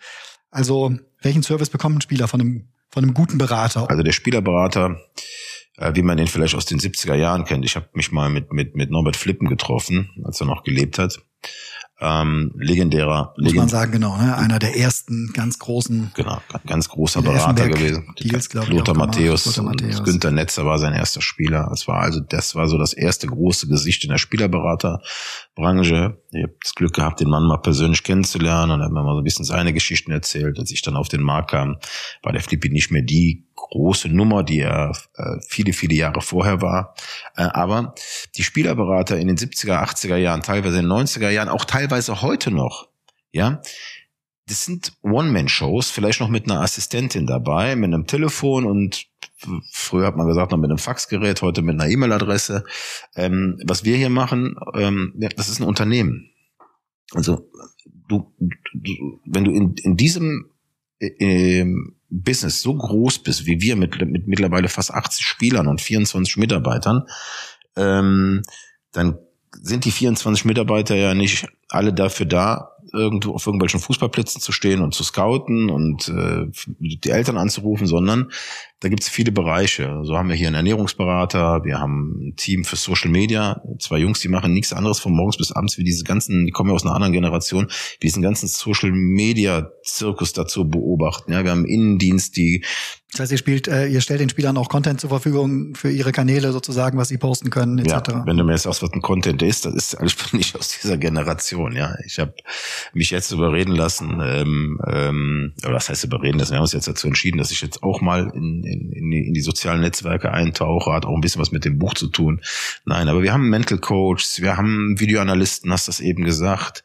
S2: Also welchen Service bekommt ein Spieler von einem von einem guten Berater?
S1: Also der Spielerberater wie man den vielleicht aus den 70er Jahren kennt. Ich habe mich mal mit, mit, mit Norbert Flippen getroffen, als er noch gelebt hat. Ähm, legendärer.
S2: Muss legend man sagen, genau, ne? einer der ersten ganz großen.
S1: Genau, ganz großer Berater gewesen. Deals, Lothar Matthäus, Matthäus. Günther Netzer war sein erster Spieler. Es war also, das war so das erste große Gesicht in der Spielerberaterbranche. Ich habe das Glück gehabt, den Mann mal persönlich kennenzulernen und er hat mir mal so ein bisschen seine Geschichten erzählt. Als ich dann auf den Markt kam, war der Flippy nicht mehr die große Nummer, die er äh, viele, viele Jahre vorher war. Äh, aber die Spielerberater in den 70er, 80er Jahren, teilweise in den 90er Jahren, auch teilweise heute noch, ja, das sind One-Man-Shows, vielleicht noch mit einer Assistentin dabei, mit einem Telefon und früher hat man gesagt noch mit einem Faxgerät, heute mit einer E-Mail-Adresse. Ähm, was wir hier machen, ähm, das ist ein Unternehmen. Also du, du wenn du in, in diesem äh, Business so groß bist wie wir mit, mit mittlerweile fast 80 Spielern und 24 Mitarbeitern, ähm, dann sind die 24 Mitarbeiter ja nicht alle dafür da, irgendwo auf irgendwelchen Fußballplätzen zu stehen und zu scouten und äh, die Eltern anzurufen, sondern da gibt es viele Bereiche. So haben wir hier einen Ernährungsberater, wir haben ein Team für Social Media, zwei Jungs, die machen nichts anderes von morgens bis abends wie diese ganzen, die kommen ja aus einer anderen Generation, diesen ganzen Social Media Zirkus dazu beobachten. Ja, wir haben Innendienst, die
S2: das heißt, ihr spielt, äh, ihr stellt den Spielern auch Content zur Verfügung für ihre Kanäle sozusagen, was sie posten können, etc.
S1: Ja, wenn du mir jetzt sagst, was ein Content ist, das ist, bin nicht aus dieser Generation, ja. Ich habe mich jetzt überreden lassen, ähm, ähm, oder was heißt überreden lassen? Wir haben uns jetzt dazu entschieden, dass ich jetzt auch mal in, in, in, die, in die sozialen Netzwerke eintauche, hat auch ein bisschen was mit dem Buch zu tun. Nein, aber wir haben Mental Coaches, wir haben Videoanalysten, hast das eben gesagt.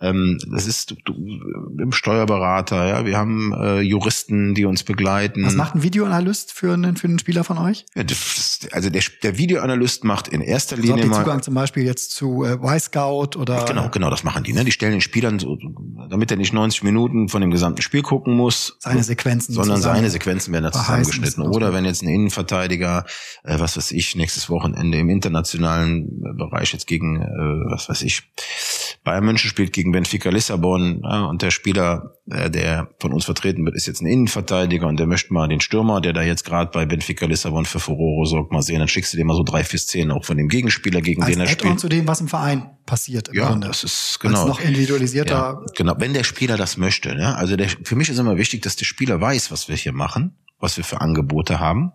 S1: Ähm, das ist du, im Steuerberater, ja, wir haben äh, Juristen, die uns begleiten.
S2: Was macht ein Videoanalyst für einen, für einen Spieler von euch?
S1: Ja, das, also der, der Videoanalyst macht in erster
S2: also
S1: Linie
S2: ihr
S1: mal
S2: Zugang zum Beispiel jetzt zu äh, Y-Scout oder
S1: Genau, genau, das machen die. Ne? Die stellen den Spielern so, damit er nicht 90 Minuten von dem gesamten Spiel gucken muss,
S2: seine Sequenzen,
S1: sondern seine Sequenzen werden da zusammengeschnitten.
S2: müssen und so.
S1: Oder wenn jetzt ein Innenverteidiger, äh, was weiß ich, nächstes Wochenende im internationalen Bereich jetzt gegen, äh, was weiß ich, Bayern München spielt gegen Benfica Lissabon ja, und der Spieler, äh, der von uns vertreten wird, ist jetzt ein Innenverteidiger und der möchte mal den Stürmer, der da jetzt gerade bei Benfica Lissabon für Furore sorgt, mal sehen. Dann schickst du dir mal so drei, vier Szenen auch von dem Gegenspieler, gegen
S2: als
S1: den er spielt.
S2: zu dem, was im Verein passiert im
S1: Ja,
S2: Grunde.
S1: das ist
S2: Als
S1: genau.
S2: noch individualisierter.
S1: Ja, genau, wenn der Spieler das möchte. Ne? Also der, für mich ist immer wichtig, dass der Spieler weiß, was wir hier machen, was wir für Angebote haben.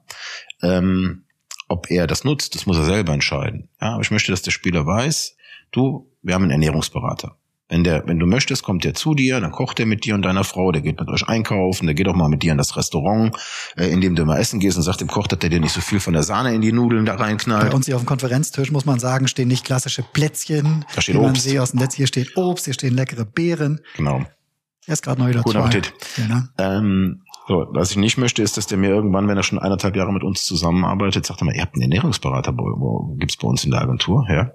S1: Ähm, ob er das nutzt, das muss er selber entscheiden. Ja, aber ich möchte, dass der Spieler weiß, du, wir haben einen Ernährungsberater. Wenn der, wenn du möchtest, kommt der zu dir, dann kocht er mit dir und deiner Frau, der geht mit euch einkaufen, der geht auch mal mit dir in das Restaurant, äh, in dem du mal essen gehst und sagt dem Koch, dass der dir nicht so viel von der Sahne in die Nudeln da
S2: Bei
S1: reinknallt.
S2: uns hier auf dem Konferenztisch muss man sagen, stehen nicht klassische Plätzchen,
S1: Da steht Obst.
S2: aus dem Netz. Hier steht Obst, hier stehen leckere Beeren.
S1: Genau.
S2: Er ist gerade neu dazu.
S1: Guten Appetit.
S2: Ja, ne?
S1: Ähm, so, was ich nicht möchte, ist, dass der mir irgendwann, wenn er schon eineinhalb Jahre mit uns zusammenarbeitet, sagt er mal, ihr habt einen Ernährungsberater, wo, wo gibt's bei uns in der Agentur, ja.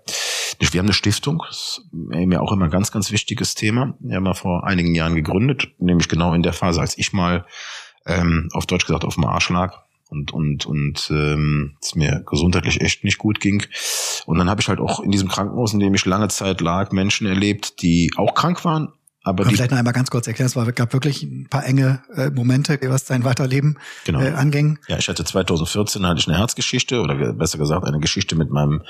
S1: Wir haben eine Stiftung, das ist mir auch immer ein ganz, ganz wichtiges Thema. Wir haben wir vor einigen Jahren gegründet, nämlich genau in der Phase, als ich mal ähm, auf Deutsch gesagt auf dem Arsch lag und und und ähm, es mir gesundheitlich echt nicht gut ging. Und dann habe ich halt auch in diesem Krankenhaus, in dem ich lange Zeit lag, Menschen erlebt, die auch krank waren, aber
S2: Kann
S1: die
S2: vielleicht noch einmal ganz kurz erklären, es war, gab wirklich ein paar enge äh, Momente, was sein Weiterleben
S1: Genau.
S2: äh, anging.
S1: Ja, ich hatte 2014 hatte ich eine Herzgeschichte oder ge- besser gesagt eine Geschichte mit meinem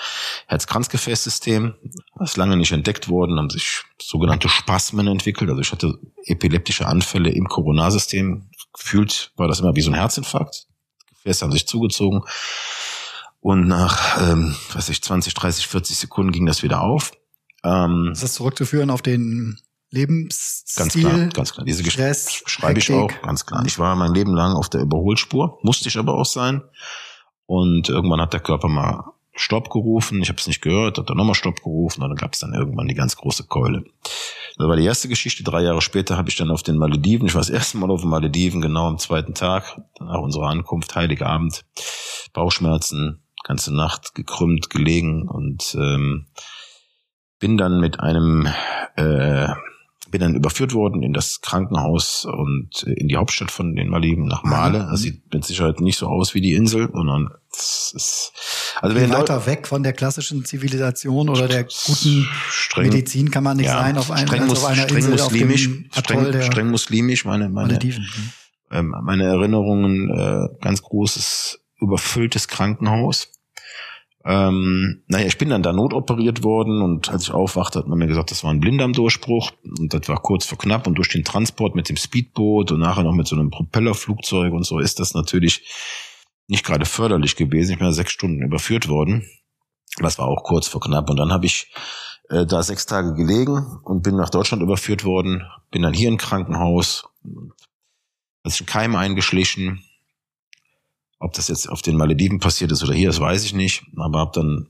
S1: Herz-Kranzgefäßsystem. Das ist lange nicht entdeckt worden, haben sich sogenannte Spasmen entwickelt. Also ich hatte epileptische Anfälle im Koronarsystem. Gefühlt war das immer wie so ein Herzinfarkt. Die Gefäße haben sich zugezogen. Und nach, ähm, weiß ich, 20, 30, 40 Sekunden ging das wieder auf. Ähm,
S2: Ist das zurückzuführen auf den Lebensstil?
S1: Ganz klar, ganz klar. Diese Geschichte
S2: Stress,
S1: schreibe ich auch, ganz klar. Ich war mein Leben lang auf der Überholspur, musste ich aber auch sein. Und irgendwann hat der Körper mal Stopp gerufen. Ich habe es nicht gehört, hat dann nochmal Stopp gerufen und dann gab es dann irgendwann die ganz große Keule. Das war die erste Geschichte. Drei Jahre später habe ich dann auf den Malediven, ich war das erste Mal auf den Malediven, genau am zweiten Tag nach unserer Ankunft, Heiligabend, Bauchschmerzen, ganze Nacht gekrümmt, gelegen und ähm, bin dann mit einem äh, bin dann überführt worden in das Krankenhaus und äh, in die Hauptstadt von den Malediven nach Male. Das sieht mit Sicherheit nicht so aus wie die Insel, sondern es ist also Deu-
S2: weiter weg von der klassischen Zivilisation oder der guten
S1: streng,
S2: Medizin kann man nicht sein auf, einem,
S1: streng,
S2: also auf einer
S1: streng
S2: Insel auf
S1: muslimisch,
S2: dem Atoll
S1: streng, streng muslimisch, meine meine
S2: Malediven.
S1: ähm, meine Erinnerungen, äh, ganz großes, überfülltes Krankenhaus. Ähm, naja, ich bin dann da notoperiert worden und als ich aufwachte, hat man mir gesagt, das war ein Blinddarmdurchbruch und das war kurz vor knapp und durch den Transport mit dem Speedboot und nachher noch mit so einem Propellerflugzeug und so ist das natürlich nicht gerade förderlich gewesen. Ich bin da sechs Stunden überführt worden. Das war auch kurz vor knapp und dann habe ich äh, da sechs Tage gelegen und bin nach Deutschland überführt worden, bin dann hier im Krankenhaus, hat sich ein Keim eingeschlichen. Ob das jetzt auf den Malediven passiert ist oder hier, das weiß ich nicht, aber habe dann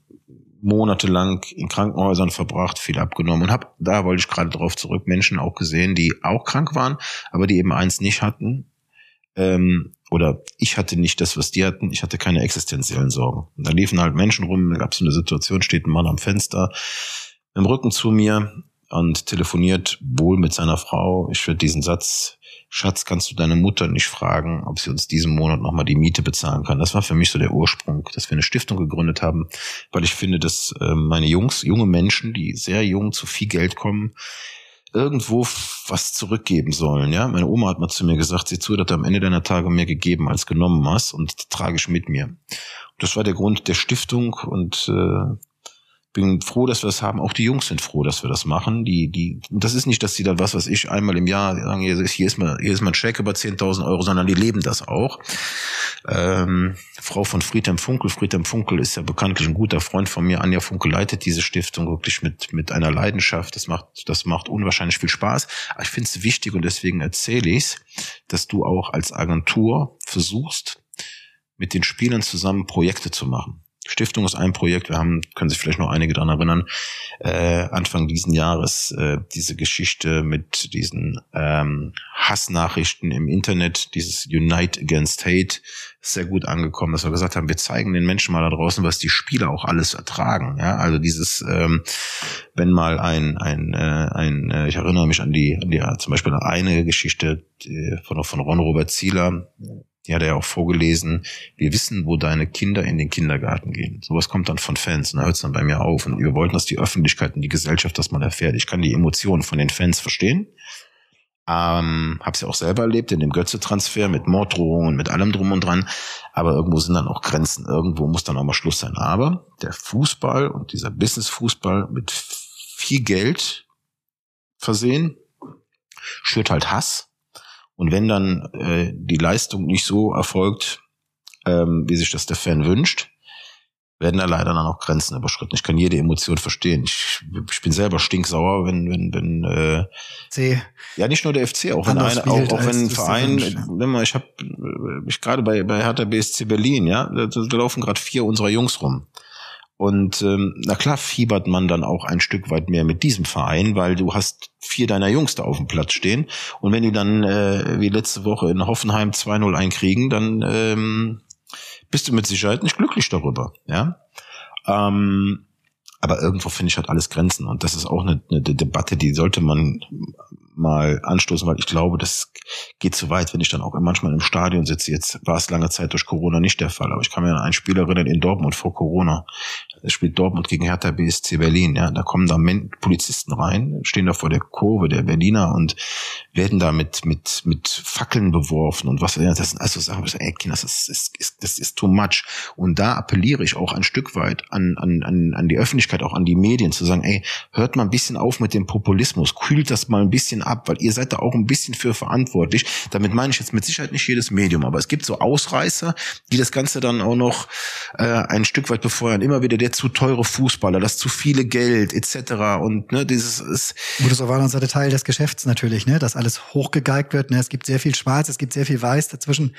S1: monatelang in Krankenhäusern verbracht, viel abgenommen und habe, da wollte ich gerade drauf zurück, Menschen auch gesehen, die auch krank waren, aber die eben eins nicht hatten. Ähm, oder ich hatte nicht das, was die hatten, ich hatte keine existenziellen Sorgen. Und da liefen halt Menschen rum, da gab es so eine Situation, steht ein Mann am Fenster, im Rücken zu mir und telefoniert wohl mit seiner Frau. Ich würde diesen Satz, Schatz, kannst du deine Mutter nicht fragen, ob sie uns diesen Monat nochmal die Miete bezahlen kann? Das war für mich so der Ursprung, dass wir eine Stiftung gegründet haben, weil ich finde, dass äh, meine Jungs, junge Menschen, die sehr jung zu viel Geld kommen, irgendwo was zurückgeben sollen. Ja, meine Oma hat mal zu mir gesagt, sieh zu, dass du am Ende deiner Tage mehr gegeben als genommen hast und trage ich mit mir. das war der Grund der Stiftung und äh, bin froh, dass wir das haben. Auch die Jungs sind froh, dass wir das machen. Die, die, das ist nicht, dass sie dann was, was ich einmal im Jahr sagen, hier ist, hier ist mal, hier ist mal ein Check über 10.000 Euro, sondern die leben das auch. Ähm, Frau von Friedhelm Funkel. Friedhelm Funkel ist ja bekanntlich ein guter Freund von mir. Anja Funkel leitet diese Stiftung wirklich mit, mit einer Leidenschaft. Das macht, das macht unwahrscheinlich viel Spaß. Aber ich finde es wichtig und deswegen erzähle ich dass du auch als Agentur versuchst, mit den Spielern zusammen Projekte zu machen. Stiftung ist ein Projekt. Wir haben, können sich vielleicht noch einige daran erinnern, äh, Anfang diesen Jahres äh, diese Geschichte mit diesen ähm, Hassnachrichten im Internet, dieses Unite Against Hate, sehr gut angekommen, dass wir gesagt haben, wir zeigen den Menschen mal da draußen, was die Spieler auch alles ertragen. Ja, also dieses, ähm, wenn mal ein, ein, äh, ein äh, ich erinnere mich an die, an die zum Beispiel eine Geschichte von, von Ron Robert Zieler, die hat er ja auch vorgelesen, wir wissen, wo deine Kinder in den Kindergarten gehen. Sowas kommt dann von Fans und da hört es dann bei mir auf. Und wir wollten, dass die Öffentlichkeit und die Gesellschaft das mal erfährt. Ich kann die Emotionen von den Fans verstehen. Ähm, hab's ja auch selber erlebt in dem Götze-Transfer mit Morddrohungen, mit allem drum und dran. Aber irgendwo sind dann auch Grenzen. Irgendwo muss dann auch mal Schluss sein. Aber der Fußball und dieser Business-Fußball mit viel Geld versehen, schürt halt Hass und wenn dann äh, die Leistung nicht so erfolgt, ähm, wie sich das der Fan wünscht, werden da leider dann auch Grenzen überschritten. Ich kann jede Emotion verstehen. Ich, ich bin selber stinksauer, wenn, wenn, wenn äh, C. ja nicht nur der FC, auch wenn eine, auch, auch wenn ein Verein, wenn man, ich habe mich gerade bei bei Hertha BSC Berlin, ja, da, da laufen gerade vier unserer Jungs rum. Und ähm, na klar fiebert man dann auch ein Stück weit mehr mit diesem Verein, weil du hast vier deiner Jungs da auf dem Platz stehen. Und wenn die dann äh, wie letzte Woche in Hoffenheim 2-0 einkriegen, dann ähm, bist du mit Sicherheit nicht glücklich darüber. Ja. Ähm, aber irgendwo finde ich halt alles Grenzen. Und das ist auch eine, eine Debatte, die sollte man mal anstoßen, weil ich glaube, das geht zu weit, wenn ich dann auch manchmal im Stadion sitze. Jetzt war es lange Zeit durch Corona nicht der Fall, aber ich kann mir an einen Spieler erinnern in Dortmund vor Corona, es spielt Dortmund gegen Hertha BSC Berlin. Ja, da kommen da Polizisten rein, stehen da vor der Kurve der Berliner und werden da mit mit mit Fackeln beworfen und was. Das sind also Sachen, ey, Kinder, das ist, ist das ist too much. Und da appelliere ich auch ein Stück weit an an an an die Öffentlichkeit, auch an die Medien, zu sagen, ey, hört mal ein bisschen auf mit dem Populismus, kühlt das mal ein bisschen ab, weil ihr seid da auch ein bisschen für verantwortlich. Damit meine ich jetzt mit Sicherheit nicht jedes Medium, aber es gibt so Ausreißer, die das Ganze dann auch noch äh, ein Stück weit befeuern. Immer wieder der zu teure Fußballer, das zu viele Geld etc. Und ne, dieses ist.
S2: Gut, das anderen Seite Teil des Geschäfts natürlich, ne, dass alles hochgegeigt wird. Ne? Es gibt sehr viel Schwarz, es gibt sehr viel Weiß, dazwischen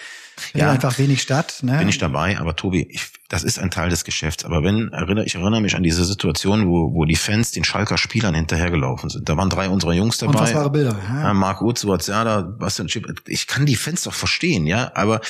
S2: ja, einfach wenig statt. Ne?
S1: Bin ich dabei, aber Tobi, ich, das ist ein Teil des Geschäfts. Aber wenn, erinnere, ich erinnere mich an diese Situation, wo, wo die Fans den Schalker Spielern hinterhergelaufen sind. Da waren drei unserer Jungs dabei.
S2: Unfassbare Bilder.
S1: Ja. Marc Uth, Suazerda, Bastian Chip. Ich kann die Fans doch verstehen, ja, aber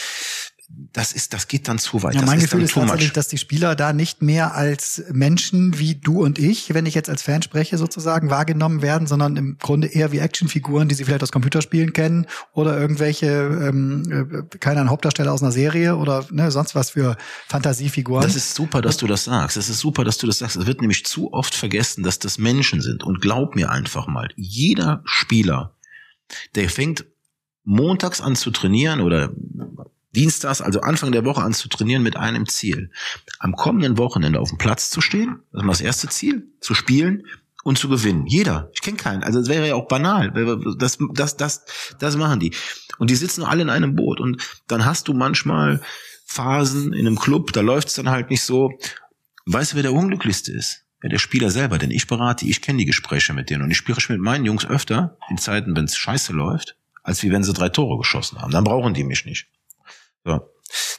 S1: das ist, das geht dann zu weit.
S2: Ja, mein
S1: das
S2: Gefühl ist, ist tatsächlich, dass die Spieler da nicht mehr als Menschen wie du und ich, wenn ich jetzt als Fan spreche, sozusagen wahrgenommen werden, sondern im Grunde eher wie Actionfiguren, die sie vielleicht aus Computerspielen kennen oder irgendwelche, ähm, äh, keine Hauptdarsteller aus einer Serie oder ne, sonst was für Fantasiefiguren.
S1: Das ist super, dass du das sagst. Es ist super, dass du das sagst. Es wird nämlich zu oft vergessen, dass das Menschen sind. Und glaub mir einfach mal, jeder Spieler, der fängt montags an zu trainieren oder Dienstags, also Anfang der Woche an zu trainieren mit einem Ziel. Am kommenden Wochenende auf dem Platz zu stehen, das ist das erste Ziel, zu spielen und zu gewinnen. Jeder. Ich kenne keinen. Also das wäre ja auch banal. Das, das, das, das machen die. Und die sitzen alle in einem Boot. Und dann hast du manchmal Phasen in einem Club, da läuft es dann halt nicht so. Weißt du, wer der Unglücklichste ist? Ja, der Spieler selber, denn ich berate, ich kenne die Gespräche mit denen und ich spreche mit meinen Jungs öfter in Zeiten, wenn es scheiße läuft, als wie wenn sie drei Tore geschossen haben. Dann brauchen die mich nicht. So.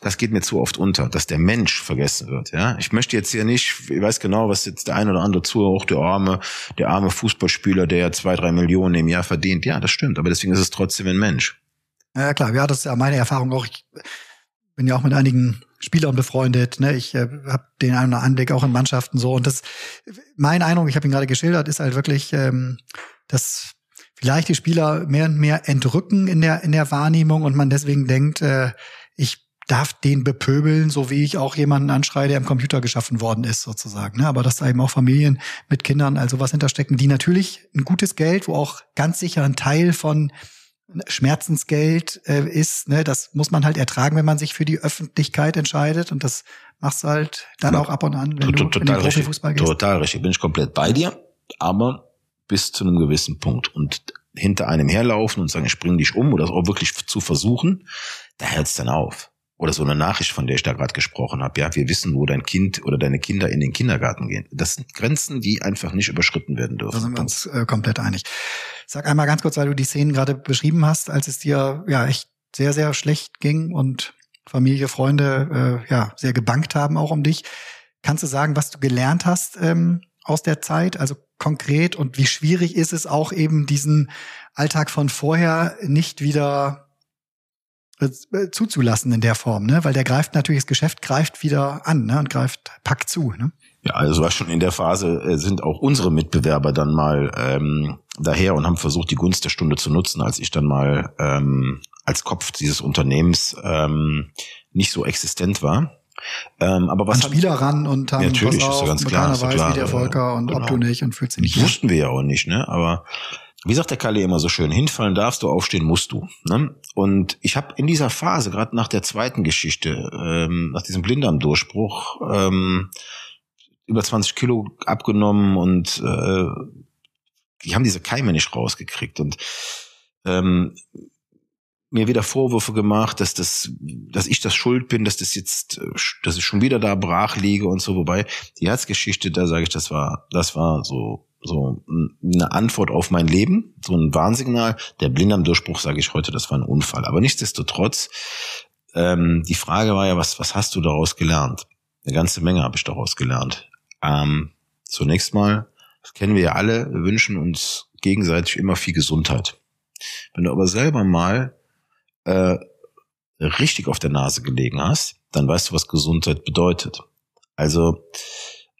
S1: Das geht mir zu oft unter, dass der Mensch vergessen wird. Ja, ich möchte jetzt hier nicht, ich weiß genau, was jetzt der ein oder andere zuhört, der arme, der arme Fußballspieler, der ja zwei, drei Millionen im Jahr verdient. Ja, das stimmt, aber deswegen ist es trotzdem ein Mensch.
S2: Ja, klar, ja, das ist ja meine Erfahrung auch. Ich bin ja auch mit einigen Spielern befreundet. Ne? Ich äh, habe den einen oder anderen auch in Mannschaften so. Und das, mein Eindruck, ich habe ihn gerade geschildert, ist halt wirklich, ähm, dass vielleicht die Spieler mehr und mehr entrücken in der in der Wahrnehmung und man deswegen denkt, äh, ich darf den bepöbeln, so wie ich auch jemanden anschreie, der im Computer geschaffen worden ist, sozusagen. Ne? Aber dass da eben auch Familien mit Kindern also was hinterstecken, die natürlich ein gutes Geld, wo auch ganz sicher ein Teil von Schmerzensgeld äh, ist, ne, das muss man halt ertragen, wenn man sich für die Öffentlichkeit entscheidet und das machst du halt dann auch ab und an, wenn du
S1: total in den Profifußball gehst. Total richtig, bin ich komplett bei dir, aber bis zu einem gewissen Punkt und hinter einem herlaufen und sagen, ich bringe dich um oder auch wirklich zu versuchen, da hört's dann auf. Oder so eine Nachricht, von der ich da gerade gesprochen habe. Ja, wir wissen, wo dein Kind oder deine Kinder in den Kindergarten gehen. Das sind Grenzen, die einfach nicht überschritten werden dürfen.
S2: Da sind wir uns äh, komplett einig. Sag einmal ganz kurz, weil du die Szenen gerade beschrieben hast, als es dir ja echt sehr, sehr schlecht ging und Familie, Freunde äh, ja sehr gebankt haben auch um dich. Kannst du sagen, was du gelernt hast ähm, aus der Zeit? Also konkret und wie schwierig ist es auch eben diesen Alltag von vorher nicht wieder zuzulassen in der Form, ne? Weil der greift natürlich, das Geschäft greift wieder an ne? und greift, packt zu. Ne?
S1: Ja, also war schon in der Phase, äh, sind auch unsere Mitbewerber dann mal ähm, daher und haben versucht, die Gunst der Stunde zu nutzen, als ich dann mal ähm, als Kopf dieses Unternehmens ähm, nicht so existent war.
S2: Ähm, aber was
S1: An Spieler ran und haben
S2: ja, natürlich,
S1: ist ja ganz klar,
S2: weiß, klar, wie der Volker und genau. ob du nicht und fühlt sich nicht.
S1: Wussten wir ja auch nicht, ne? Aber wie sagt der Kalle immer so schön, hinfallen darfst du, aufstehen musst du. Ne? Und ich habe in dieser Phase, gerade nach der zweiten Geschichte, ähm, nach diesem Blinddarmdurchbruch, ähm, über 20 Kilo abgenommen und äh, die haben diese Keime nicht rausgekriegt und ähm, mir wieder Vorwürfe gemacht, dass das, dass ich das schuld bin, dass das jetzt, dass ich schon wieder da brach liege und so. Wobei die Herzgeschichte, da sage ich, das war, das war so so eine Antwort auf mein Leben, so ein Warnsignal. Der Blinddarmdurchbruch, sage ich heute, das war ein Unfall. Aber nichtsdestotrotz, ähm, die Frage war ja, was, was hast du daraus gelernt? Eine ganze Menge habe ich daraus gelernt. Ähm, zunächst mal, das kennen wir ja alle, wir wünschen uns gegenseitig immer viel Gesundheit. Wenn du aber selber mal äh, richtig auf der Nase gelegen hast, dann weißt du, was Gesundheit bedeutet. Also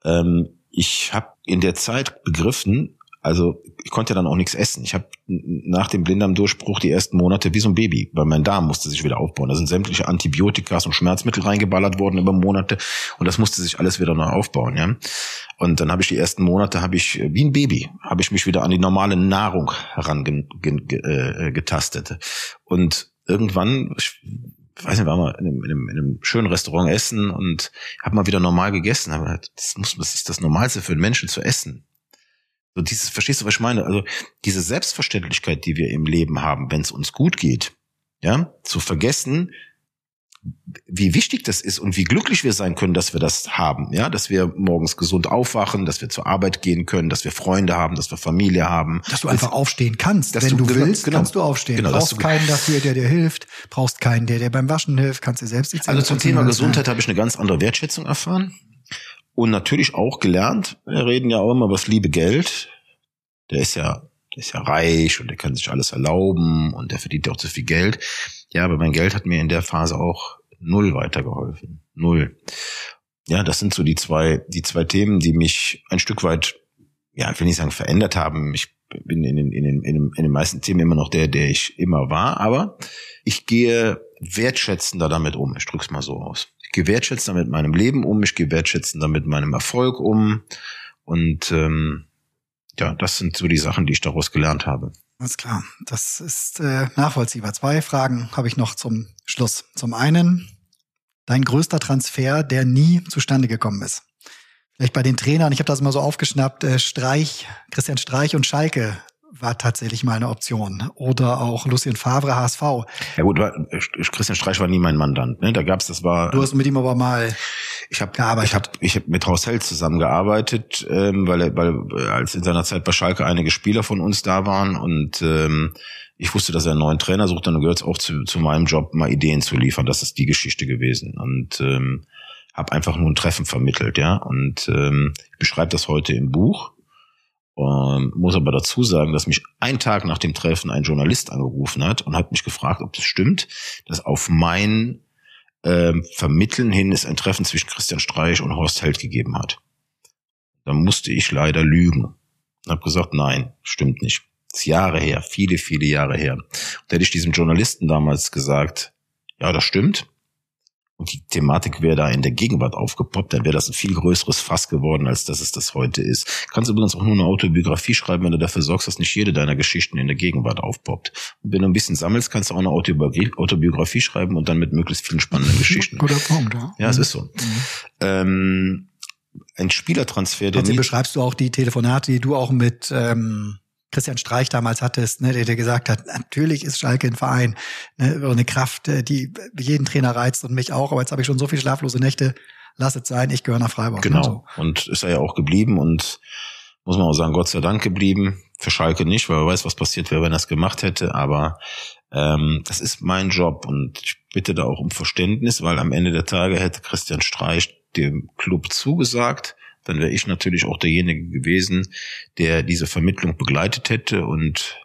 S1: ähm, ich habe in der Zeit begriffen, also ich konnte ja dann auch nichts essen. Ich habe nach dem Blinddarmdurchbruch die ersten Monate wie so ein Baby, weil mein Darm musste sich wieder aufbauen. Da sind sämtliche Antibiotikas und Schmerzmittel reingeballert worden über Monate und das musste sich alles wieder neu aufbauen. Ja, und dann habe ich die ersten Monate habe ich wie ein Baby habe ich mich wieder an die normale Nahrung herangetastet äh, und irgendwann ich, weiß nicht, war mal in einem, in einem, in einem schönen Restaurant essen und habe mal wieder normal gegessen. Aber das muss, das ist das Normalste für einen Menschen zu essen. So dieses, verstehst du, was ich meine? Also diese Selbstverständlichkeit, die wir im Leben haben, wenn es uns gut geht, ja, zu vergessen, wie wichtig das ist und wie glücklich wir sein können, dass wir das haben, ja, dass wir morgens gesund aufwachen, dass wir zur Arbeit gehen können, dass wir Freunde haben, dass wir Familie haben.
S2: Dass du einfach aufstehen kannst. Wenn du, du willst, genau, kannst du aufstehen. Genau, brauchst keinen dafür, der dir hilft, brauchst keinen, der dir beim Waschen hilft, kannst dir selbst
S1: die Also zum Thema Gesundheit habe ich eine ganz andere Wertschätzung erfahren und natürlich auch gelernt. Wir reden ja auch immer über das liebe Geld. Der ist ja, der ist ja reich und der kann sich alles erlauben und der verdient ja auch zu viel Geld. Ja, aber mein Geld hat mir in der Phase auch null weitergeholfen. Null. Ja, das sind so die zwei, die zwei Themen, die mich ein Stück weit, ja, ich will nicht sagen verändert haben. Ich bin in den, in den, in den, in den meisten Themen immer noch der, der ich immer war, aber ich gehe wertschätzender damit um. Ich drück's mal so aus. Ich gehe wertschätzender mit meinem Leben um, ich gehe wertschätzender mit meinem Erfolg um. Und ähm, ja, das sind so die Sachen, die ich daraus gelernt habe.
S2: Alles klar, das ist äh, nachvollziehbar. Zwei Fragen habe ich noch zum Schluss. Zum einen, dein größter Transfer, der nie zustande gekommen ist. Vielleicht bei den Trainern, ich habe das immer so aufgeschnappt, äh, Streich, Christian Streich und Schalke war tatsächlich mal eine Option. Oder auch Lucien Favre, HSV.
S1: Ja gut, Christian Streich war nie mein Mandant. Ne? Da gab's, das war.
S2: Du hast mit ihm aber mal.
S1: Ich habe ich hab, ich hab mit Horst Held zusammengearbeitet, ähm, weil, weil als in seiner Zeit bei Schalke einige Spieler von uns da waren und ähm, ich wusste, dass er einen neuen Trainer sucht, dann gehört es auch zu, zu meinem Job, mal Ideen zu liefern. Das ist die Geschichte gewesen. Und ähm, habe einfach nur ein Treffen vermittelt, ja. Und ähm, ich beschreibe das heute im Buch. Ähm, muss aber dazu sagen, dass mich ein Tag nach dem Treffen ein Journalist angerufen hat und hat mich gefragt, ob das stimmt, dass auf mein ähm, Vermitteln hin es ein Treffen zwischen Christian Streich und Horst Held gegeben hat. Da musste ich leider lügen und habe gesagt, nein, stimmt nicht. Das ist Jahre her, viele, viele Jahre her. Und hätte ich diesem Journalisten damals gesagt, ja, das stimmt und die Thematik wäre da in der Gegenwart aufgepoppt, dann wäre das ein viel größeres Fass geworden, als dass es das heute ist. Kannst übrigens auch nur eine Autobiografie schreiben, wenn du dafür sorgst, dass nicht jede deiner Geschichten in der Gegenwart aufpoppt. Und wenn du ein bisschen sammelst, kannst du auch eine Autobiografie, Autobiografie schreiben und dann mit möglichst vielen spannenden Geschichten.
S2: Guter Punkt, ja.
S1: Ja, es ist so. Mhm. Ähm, ein Spielertransfer,
S2: der. Trotzdem beschreibst du auch die Telefonate, die du auch mit ähm, Christian Streich damals hattest, ne, der, der gesagt hat, natürlich ist Schalke ein Verein, ne, eine Kraft, äh, die jeden Trainer reizt und mich auch, aber jetzt habe ich schon so viele schlaflose Nächte, lass es sein, ich gehöre nach Freiburg.
S1: Genau. So. Und ist er ja auch geblieben und muss man auch sagen, Gott sei Dank geblieben. Für Schalke nicht, weil wer weiß, was passiert wäre, wenn er es gemacht hätte. Aber ähm, das ist mein Job und ich bitte da auch um Verständnis, weil am Ende der Tage hätte Christian Streich dem Club zugesagt dann wäre ich natürlich auch derjenige gewesen, der diese Vermittlung begleitet hätte und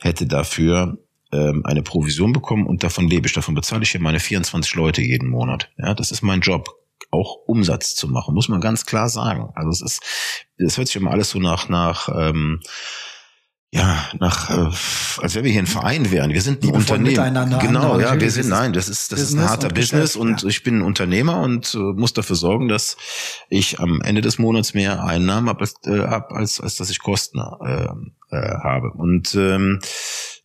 S1: hätte dafür ähm, eine Provision bekommen und davon lebe ich. Davon bezahle ich hier meine 24 Leute jeden Monat. Ja, das ist mein Job auch Umsatz zu machen, muss man ganz klar sagen. Also es ist, es hört sich immer alles so nach nach ähm, ja, nach, äh, als wenn wir hier ein Verein wären. Wir sind ein Unternehmen. Genau, ja, wir sind, nein, das ist, das Business ist ein harter und Business und ja. ich bin ein Unternehmer und äh, muss dafür sorgen, dass ich am Ende des Monats mehr Einnahmen habe, als, äh, hab, als, als dass ich Kosten äh, äh, habe. Und ähm,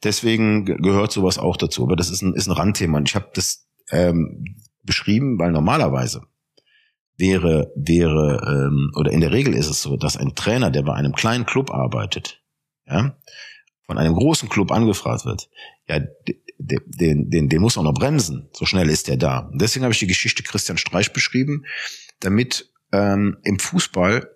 S1: deswegen gehört sowas auch dazu. Aber das ist ein, ist ein Randthema. Und ich habe das ähm, beschrieben, weil normalerweise wäre, wäre, ähm, oder in der Regel ist es so, dass ein Trainer, der bei einem kleinen Club arbeitet, ja, von einem großen Club angefragt wird, ja, den, den, den muss man noch bremsen. So schnell ist der da. Und deswegen habe ich die Geschichte Christian Streich beschrieben, damit ähm, im Fußball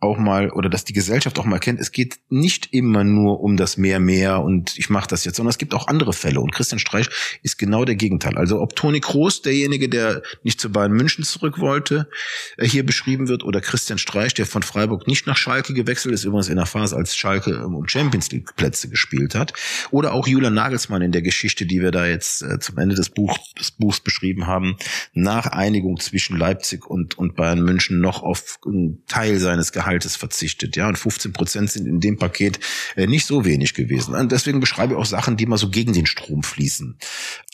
S1: auch mal oder dass die Gesellschaft auch mal kennt, es geht nicht immer nur um das mehr mehr und ich mache das jetzt, sondern es gibt auch andere Fälle. Und Christian Streich ist genau der Gegenteil. Also ob Toni Kroos, derjenige, der nicht zu Bayern München zurück wollte, äh, hier beschrieben wird oder Christian Streich, der von Freiburg nicht nach Schalke gewechselt ist, übrigens in der Phase, als Schalke ähm, um Champions League Plätze gespielt hat, oder auch Julian Nagelsmann in der Geschichte, die wir da jetzt äh, zum Ende des, Buch, des Buchs beschrieben haben, nach Einigung zwischen Leipzig und, und Bayern München noch auf einen Teil seines Gehalts Gehaltes verzichtet. Ja, und 15 Prozent sind in dem Paket äh, nicht so wenig gewesen. Und deswegen beschreibe ich auch Sachen, die mal so gegen den Strom fließen.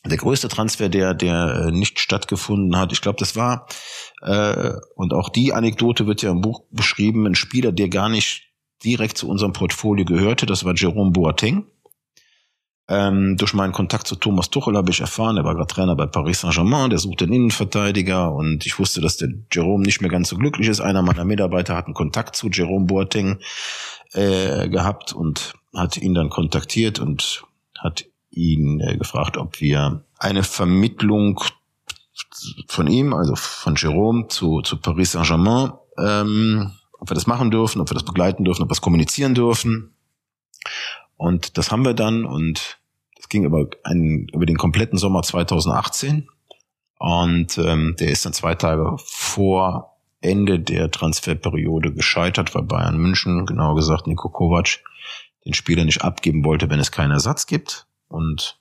S1: Der größte Transfer, der, der äh, nicht stattgefunden hat, ich glaube, das war, äh, und auch die Anekdote wird ja im Buch beschrieben, ein Spieler, der gar nicht direkt zu unserem Portfolio gehörte, das war Jerome Boateng. Ähm, durch meinen Kontakt zu Thomas Tuchel habe ich erfahren, er war gerade Trainer bei Paris Saint-Germain, der sucht den Innenverteidiger und ich wusste, dass der Jerome nicht mehr ganz so glücklich ist. Einer meiner Mitarbeiter hat einen Kontakt zu Jerome Boateng äh, gehabt und hat ihn dann kontaktiert und hat ihn äh, gefragt, ob wir eine Vermittlung von ihm, also von Jerome zu, zu Paris Saint-Germain, ähm, ob wir das machen dürfen, ob wir das begleiten dürfen, ob wir es kommunizieren dürfen. Und das haben wir dann und das ging über, einen, über den kompletten Sommer 2018. Und ähm, der ist dann zwei Tage vor Ende der Transferperiode gescheitert, weil Bayern München, genauer gesagt Niko Kovac, den Spieler nicht abgeben wollte, wenn es keinen Ersatz gibt. Und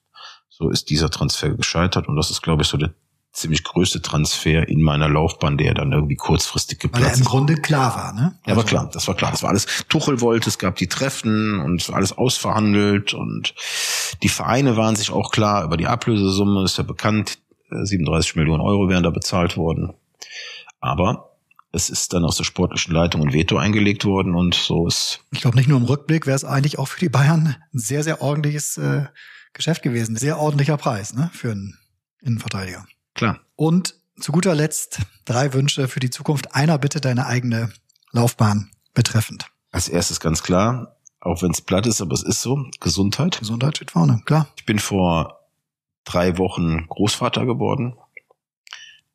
S1: so ist dieser Transfer gescheitert. Und das ist, glaube ich, so der ziemlich größte Transfer in meiner Laufbahn, der dann irgendwie kurzfristig geplatzt
S2: Weil er im Grunde klar war, ne?
S1: Ja, war also klar, das war klar. Das war alles, Tuchel wollte, es gab die Treffen und alles ausverhandelt und die Vereine waren sich auch klar über die Ablösesumme, ist ja bekannt, 37 äh, Millionen Euro wären da bezahlt worden. Aber es ist dann aus der sportlichen Leitung ein Veto eingelegt worden und so ist.
S2: Ich glaube, nicht nur im Rückblick wäre es eigentlich auch für die Bayern ein sehr, sehr ordentliches äh, Geschäft gewesen. Sehr ordentlicher Preis, ne, für einen Innenverteidiger. Und zu guter Letzt drei Wünsche für die Zukunft. Einer bitte deine eigene Laufbahn betreffend.
S1: Als erstes ganz klar, auch wenn es platt ist, aber es ist so, Gesundheit.
S2: Gesundheit steht vorne, klar.
S1: Ich bin vor drei Wochen Großvater geworden.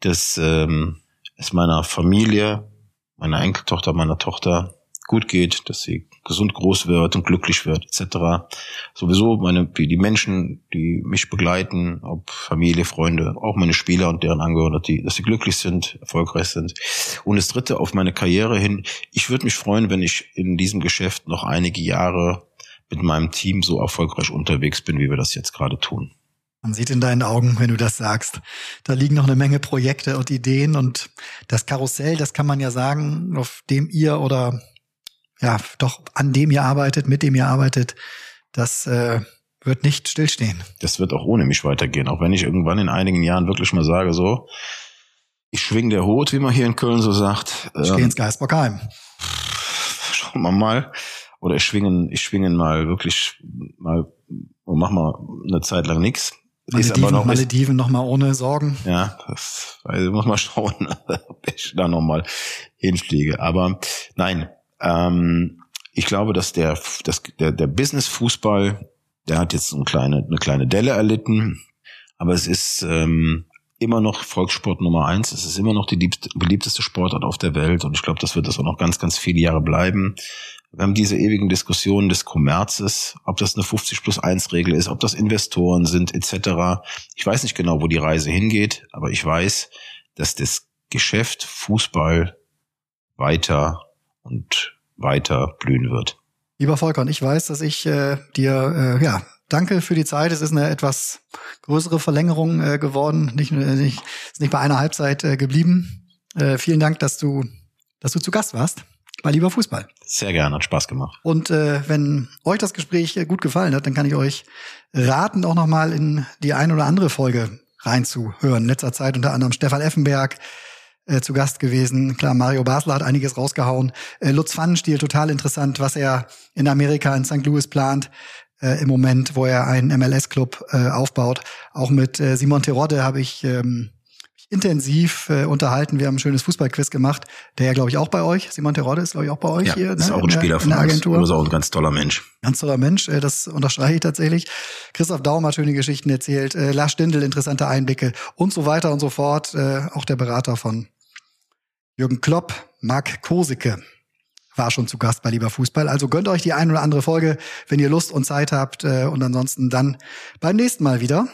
S1: Das ähm, es meiner Familie, meiner Enkeltochter, meiner Tochter gut geht, dass sie gesund groß wird und glücklich wird, etc. Sowieso meine, die, die Menschen, die mich begleiten, ob Familie, Freunde, auch meine Spieler und deren Angehörige, die, dass sie glücklich sind, erfolgreich sind. Und das dritte auf meine Karriere hin. Ich würde mich freuen, wenn ich in diesem Geschäft noch einige Jahre mit meinem Team so erfolgreich unterwegs bin, wie wir das jetzt gerade tun.
S2: Man sieht in deinen Augen, wenn du das sagst, da liegen noch eine Menge Projekte und Ideen und das Karussell, das kann man ja sagen, auf dem ihr oder ja, doch an dem ihr arbeitet, mit dem ihr arbeitet, das äh, wird nicht stillstehen.
S1: Das wird auch ohne mich weitergehen, auch wenn ich irgendwann in einigen Jahren wirklich mal sage, so, ich schwing der Hut, wie man hier in Köln so sagt.
S2: Ich ähm, gehe ins Geisbockheim.
S1: Schauen wir mal. Oder ich schwingen, ich schwingen mal wirklich mal und mach mal eine Zeit lang nix.
S2: Malediven, noch Malediven noch mal ohne Sorgen.
S1: Ja, das also muss mal schauen, ob ich da noch mal hinfliege. Aber nein, ähm, ich glaube, dass der, dass der, der Business-Fußball, der hat jetzt eine kleine, eine kleine Delle erlitten, aber es ist ähm, immer noch Volkssport Nummer eins. Es ist immer noch die beliebteste Sportart auf der Welt und ich glaube, das wird das auch noch ganz, ganz viele Jahre bleiben. Wir haben diese ewigen Diskussionen des Kommerzes, ob das eine 50 plus 1 Regel ist, ob das Investoren sind, etc. Ich weiß nicht genau, wo die Reise hingeht, aber ich weiß, dass das Geschäft Fußball weiter und weiter blühen wird.
S2: Lieber Volker, und ich weiß, dass ich äh, dir äh, ja danke für die Zeit. Es ist eine etwas größere Verlängerung äh, geworden, nicht, nicht ist nicht bei einer Halbzeit äh, geblieben. Äh, vielen Dank, dass du dass du zu Gast warst bei Lieber Fußball.
S1: Sehr gerne, hat Spaß gemacht.
S2: Und äh, wenn euch das Gespräch äh, gut gefallen hat, dann kann ich euch raten, auch noch mal in die ein oder andere Folge reinzuhören. In letzter Zeit unter anderem Stefan Effenberg, äh, zu Gast gewesen. Klar, Mario Basler hat einiges rausgehauen. Äh, Lutz Pfannenstiel, total interessant, was er in Amerika, in St. Louis plant. Äh, im Moment, wo er einen MLS-Club äh, aufbaut. Auch mit äh, Simon Terodde habe ich ähm, intensiv äh, unterhalten. Wir haben ein schönes Fußballquiz gemacht. Der ja, glaube ich, auch bei euch. Simon Terodde ist, glaube ich, auch bei euch ja, hier.
S1: Ist ne? auch ein Spieler der, von Agentur. Uns. Ist auch ein ganz toller Mensch.
S2: Ganz toller Mensch, äh, das unterstreiche ich tatsächlich. Christoph Daum hat schöne Geschichten erzählt. Äh, Lars Stindl, interessante Einblicke und so weiter und so fort. Äh, auch der Berater von Jürgen Klopp, Marc Kosicke war schon zu Gast bei Lieber Fußball. Also gönnt euch die ein oder andere Folge, wenn ihr Lust und Zeit habt. Äh, und ansonsten dann beim nächsten Mal wieder.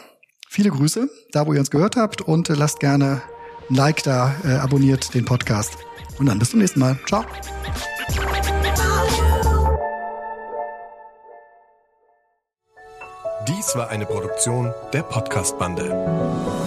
S2: Viele Grüße, da wo ihr uns gehört habt. Und lasst gerne ein Like da, äh, abonniert den Podcast. Und dann bis zum nächsten Mal. Ciao.
S4: Dies war eine Produktion der Podcast-Bande.